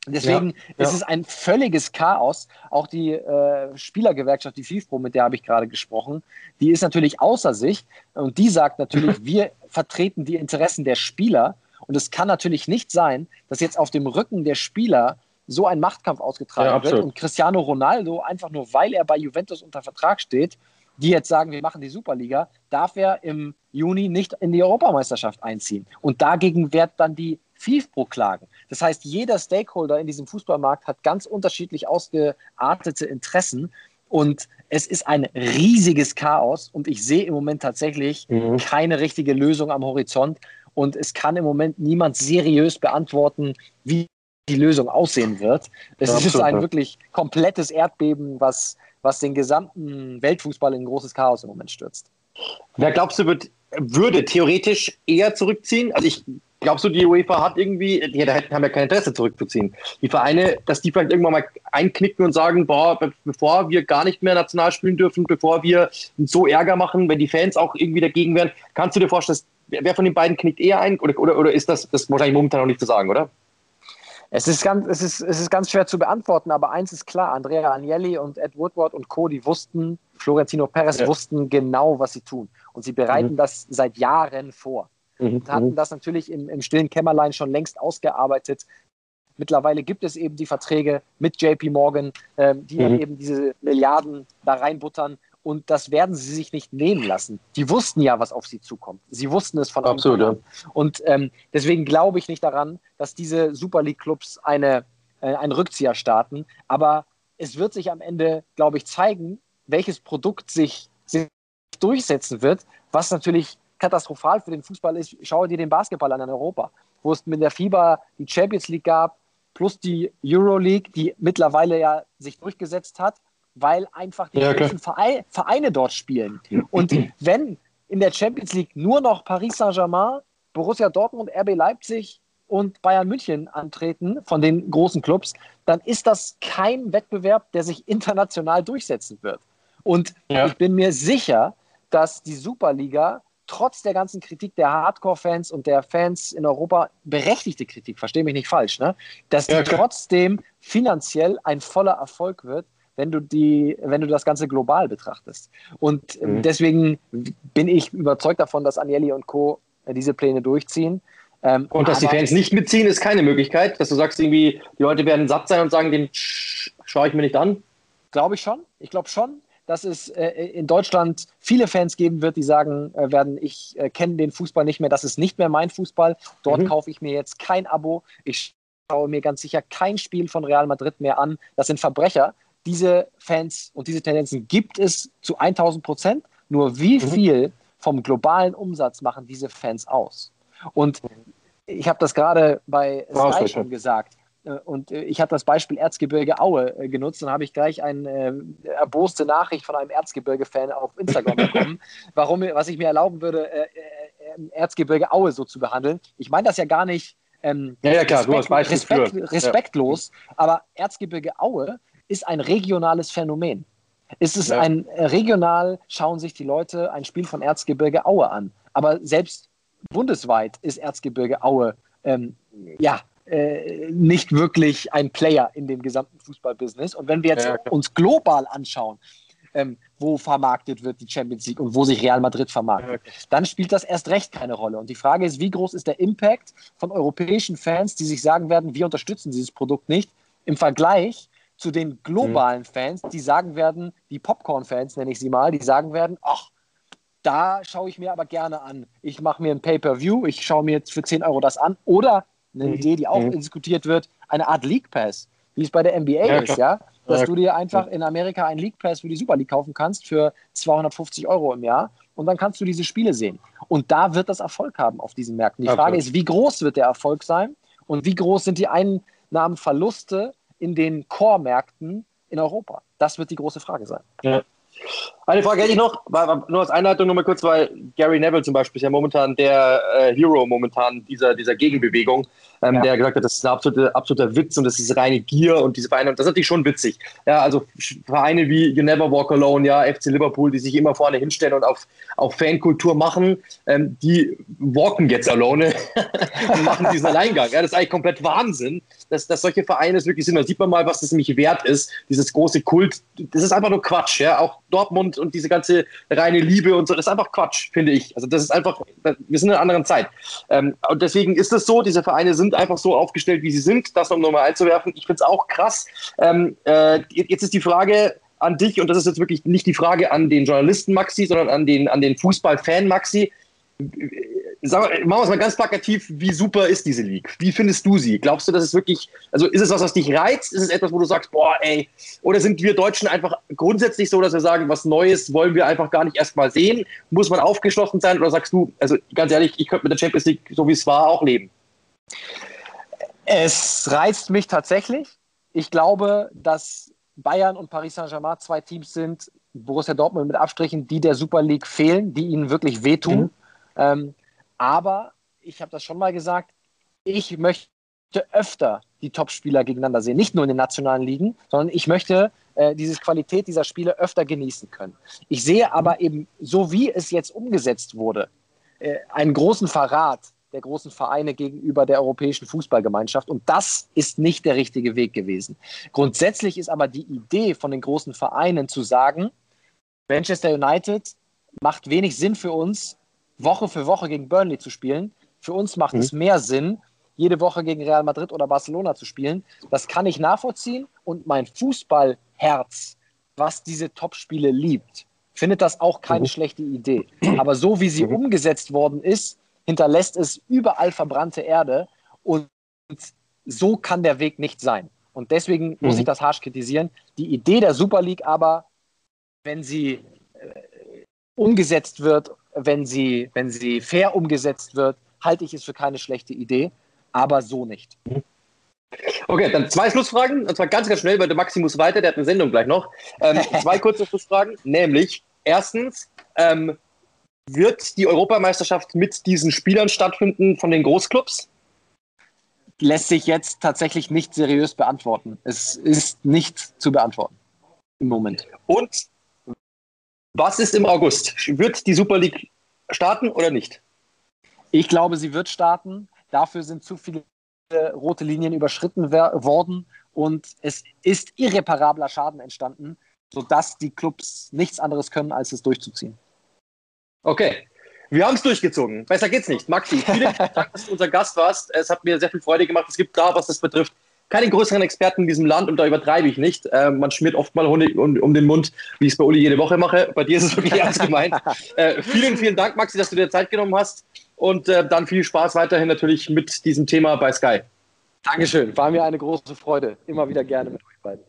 Und deswegen ja, ja. ist es ein völliges Chaos. Auch die äh, Spielergewerkschaft, die FIFPro, mit der habe ich gerade gesprochen, die ist natürlich außer sich und die sagt natürlich, wir vertreten die Interessen der Spieler und es kann natürlich nicht sein, dass jetzt auf dem Rücken der Spieler so ein Machtkampf ausgetragen ja, wird und Cristiano Ronaldo einfach nur, weil er bei Juventus unter Vertrag steht, die jetzt sagen, wir machen die Superliga, darf er im Juni nicht in die Europameisterschaft einziehen. Und dagegen wird dann die FIFPro klagen. Das heißt, jeder Stakeholder in diesem Fußballmarkt hat ganz unterschiedlich ausgeartete Interessen. Und es ist ein riesiges Chaos und ich sehe im Moment tatsächlich mhm. keine richtige Lösung am Horizont. Und es kann im Moment niemand seriös beantworten, wie die Lösung aussehen wird. Es ja, ist ein wirklich komplettes Erdbeben, was, was den gesamten Weltfußball in ein großes Chaos im Moment stürzt. Wer glaubst du, wird, würde theoretisch eher zurückziehen? Also ich glaubst du, die UEFA hat irgendwie, die haben ja kein Interesse zurückzuziehen. Die Vereine, dass die vielleicht irgendwann mal einknicken und sagen, boah, bevor wir gar nicht mehr national spielen dürfen, bevor wir so Ärger machen, wenn die Fans auch irgendwie dagegen wären, kannst du dir vorstellen, dass wer von den beiden knickt eher ein oder, oder, oder ist das, das wahrscheinlich momentan noch nicht zu sagen, oder? Es ist, ganz, es, ist, es ist ganz schwer zu beantworten, aber eins ist klar: Andrea Agnelli und Ed Woodward und Co., die wussten, Florentino Perez ja. wussten genau, was sie tun. Und sie bereiten mhm. das seit Jahren vor. Mhm. Und hatten mhm. das natürlich im, im stillen Kämmerlein schon längst ausgearbeitet. Mittlerweile gibt es eben die Verträge mit JP Morgan, ähm, die mhm. eben diese Milliarden da reinbuttern und das werden sie sich nicht nehmen lassen. Die wussten ja, was auf sie zukommt. Sie wussten es von Absolut, Anfang an. Ja. Und ähm, deswegen glaube ich nicht daran, dass diese Super League-Clubs eine, äh, einen Rückzieher starten. Aber es wird sich am Ende, glaube ich, zeigen, welches Produkt sich, sich durchsetzen wird, was natürlich katastrophal für den Fußball ist. Schau dir den Basketball an in Europa, wo es mit der FIBA die Champions League gab, plus die Euro League, die mittlerweile ja sich durchgesetzt hat weil einfach die ja, großen Vereine dort spielen. Und wenn in der Champions League nur noch Paris Saint-Germain, Borussia Dortmund, RB Leipzig und Bayern München antreten von den großen Clubs, dann ist das kein Wettbewerb, der sich international durchsetzen wird. Und ja. ich bin mir sicher, dass die Superliga trotz der ganzen Kritik der Hardcore-Fans und der Fans in Europa, berechtigte Kritik, verstehe mich nicht falsch, ne? dass die ja, trotzdem finanziell ein voller Erfolg wird, wenn du die, wenn du das Ganze global betrachtest. Und ähm, mhm. deswegen bin ich überzeugt davon, dass Agnelli und Co. Äh, diese Pläne durchziehen. Ähm, und dass die Fans nicht mitziehen, ist keine Möglichkeit, dass du sagst, irgendwie, die Leute werden satt sein und sagen, den schaue ich mir nicht an. Glaube ich schon. Ich glaube schon, dass es äh, in Deutschland viele Fans geben wird, die sagen äh, werden, ich äh, kenne den Fußball nicht mehr, das ist nicht mehr mein Fußball. Dort mhm. kaufe ich mir jetzt kein Abo. Ich schaue mir ganz sicher kein Spiel von Real Madrid mehr an. Das sind Verbrecher diese Fans und diese Tendenzen gibt es zu 1000 Prozent. Nur wie mhm. viel vom globalen Umsatz machen diese Fans aus? Und ich habe das gerade bei Sky schon gesagt. Äh, und äh, ich habe das Beispiel Erzgebirge Aue äh, genutzt und habe ich gleich eine erboste Nachricht von einem Erzgebirge-Fan auf Instagram bekommen, warum, was ich mir erlauben würde, Erzgebirge Aue so zu behandeln. Ich meine das ja gar nicht ähm, ja, ja, klar, Respekt, Respekt, respektlos, ja. aber Erzgebirge Aue ist ein regionales Phänomen. Ist es ja. ein äh, regional, schauen sich die Leute ein Spiel von Erzgebirge Aue an. Aber selbst bundesweit ist Erzgebirge Aue ähm, ja, äh, nicht wirklich ein Player in dem gesamten Fußballbusiness. Und wenn wir jetzt ja, uns global anschauen, ähm, wo vermarktet wird die Champions League und wo sich Real Madrid vermarktet, ja, dann spielt das erst recht keine Rolle. Und die Frage ist, wie groß ist der Impact von europäischen Fans, die sich sagen werden, wir unterstützen dieses Produkt nicht, Im Vergleich zu den globalen Fans, die sagen werden, die Popcorn-Fans nenne ich sie mal, die sagen werden, ach, da schaue ich mir aber gerne an. Ich mache mir ein Pay-per-View, ich schaue mir jetzt für 10 Euro das an. Oder eine mhm. Idee, die auch mhm. diskutiert wird, eine Art League Pass, wie es bei der NBA ja, ist, ja. Dass ja, du dir einfach in Amerika einen League Pass für die Super League kaufen kannst für 250 Euro im Jahr und dann kannst du diese Spiele sehen. Und da wird das Erfolg haben auf diesen Märkten. Die Frage Absolut. ist, wie groß wird der Erfolg sein und wie groß sind die Einnahmenverluste in den Core-Märkten in Europa? Das wird die große Frage sein. Ja. Eine Frage hätte ich noch, nur als Einleitung nur mal kurz, weil Gary Neville zum Beispiel ist ja momentan der äh, Hero momentan dieser, dieser Gegenbewegung ähm, ja. der gesagt hat, das ist ein absoluter, absoluter Witz und das ist reine Gier und diese Vereine, das ist natürlich schon witzig. Ja, also Vereine wie You Never Walk Alone, ja, FC Liverpool, die sich immer vorne hinstellen und auf, auf Fankultur machen, ähm, die walken jetzt alone und machen diesen Alleingang. Ja, das ist eigentlich komplett Wahnsinn, dass, dass solche Vereine es wirklich sind. Da sieht man mal, was das nämlich wert ist, dieses große Kult. Das ist einfach nur Quatsch, ja. Auch Dortmund und diese ganze reine Liebe und so, das ist einfach Quatsch, finde ich. Also das ist einfach, wir sind in einer anderen Zeit. Ähm, und deswegen ist es so, diese Vereine sind sind einfach so aufgestellt, wie sie sind. Das um nochmal einzuwerfen. Ich finde es auch krass. Ähm, äh, jetzt ist die Frage an dich, und das ist jetzt wirklich nicht die Frage an den Journalisten Maxi, sondern an den, an den Fußballfan Maxi. Sag, machen wir es mal ganz plakativ, wie super ist diese League? Wie findest du sie? Glaubst du, dass es wirklich, also ist es was, was dich reizt? Ist es etwas, wo du sagst, boah, ey, oder sind wir Deutschen einfach grundsätzlich so, dass wir sagen, was Neues wollen wir einfach gar nicht erst mal sehen? Muss man aufgeschlossen sein? Oder sagst du, also ganz ehrlich, ich könnte mit der Champions League, so wie es war, auch leben? Es reizt mich tatsächlich. Ich glaube, dass Bayern und Paris Saint-Germain zwei Teams sind, Borussia Dortmund mit Abstrichen, die der Super League fehlen, die ihnen wirklich wehtun. Mhm. Ähm, aber ich habe das schon mal gesagt, ich möchte öfter die Topspieler gegeneinander sehen, nicht nur in den nationalen Ligen, sondern ich möchte äh, diese Qualität dieser Spiele öfter genießen können. Ich sehe aber eben, so wie es jetzt umgesetzt wurde, äh, einen großen Verrat der großen Vereine gegenüber der europäischen Fußballgemeinschaft. Und das ist nicht der richtige Weg gewesen. Grundsätzlich ist aber die Idee von den großen Vereinen zu sagen, Manchester United macht wenig Sinn für uns, Woche für Woche gegen Burnley zu spielen. Für uns macht mhm. es mehr Sinn, jede Woche gegen Real Madrid oder Barcelona zu spielen. Das kann ich nachvollziehen und mein Fußballherz, was diese Topspiele liebt, findet das auch keine mhm. schlechte Idee. Aber so wie sie mhm. umgesetzt worden ist, hinterlässt es überall verbrannte Erde und so kann der Weg nicht sein. Und deswegen muss mhm. ich das harsch kritisieren. Die Idee der Super League aber, wenn sie äh, umgesetzt wird, wenn sie, wenn sie fair umgesetzt wird, halte ich es für keine schlechte Idee, aber so nicht. Okay, dann zwei Schlussfragen, und zwar ganz, ganz schnell, weil der Maximus weiter, der hat eine Sendung gleich noch. Ähm, zwei kurze Schlussfragen, nämlich erstens, ähm, wird die Europameisterschaft mit diesen Spielern stattfinden von den Großclubs? Lässt sich jetzt tatsächlich nicht seriös beantworten. Es ist nicht zu beantworten im Moment. Und was ist im August? Wird die Super League starten oder nicht? Ich glaube, sie wird starten. Dafür sind zu viele rote Linien überschritten worden und es ist irreparabler Schaden entstanden, sodass die Clubs nichts anderes können, als es durchzuziehen. Okay. Wir haben es durchgezogen. Besser geht's nicht. Maxi, vielen Dank, dass du unser Gast warst. Es hat mir sehr viel Freude gemacht. Es gibt da, was das betrifft, keine größeren Experten in diesem Land und da übertreibe ich nicht. Äh, man schmiert oft mal Honig um, um, den Mund, wie ich es bei Uli jede Woche mache. Bei dir ist es wirklich ernst gemeint. Äh, vielen, vielen Dank, Maxi, dass du dir Zeit genommen hast und äh, dann viel Spaß weiterhin natürlich mit diesem Thema bei Sky. Dankeschön. War mir eine große Freude. Immer wieder gerne mit euch beiden.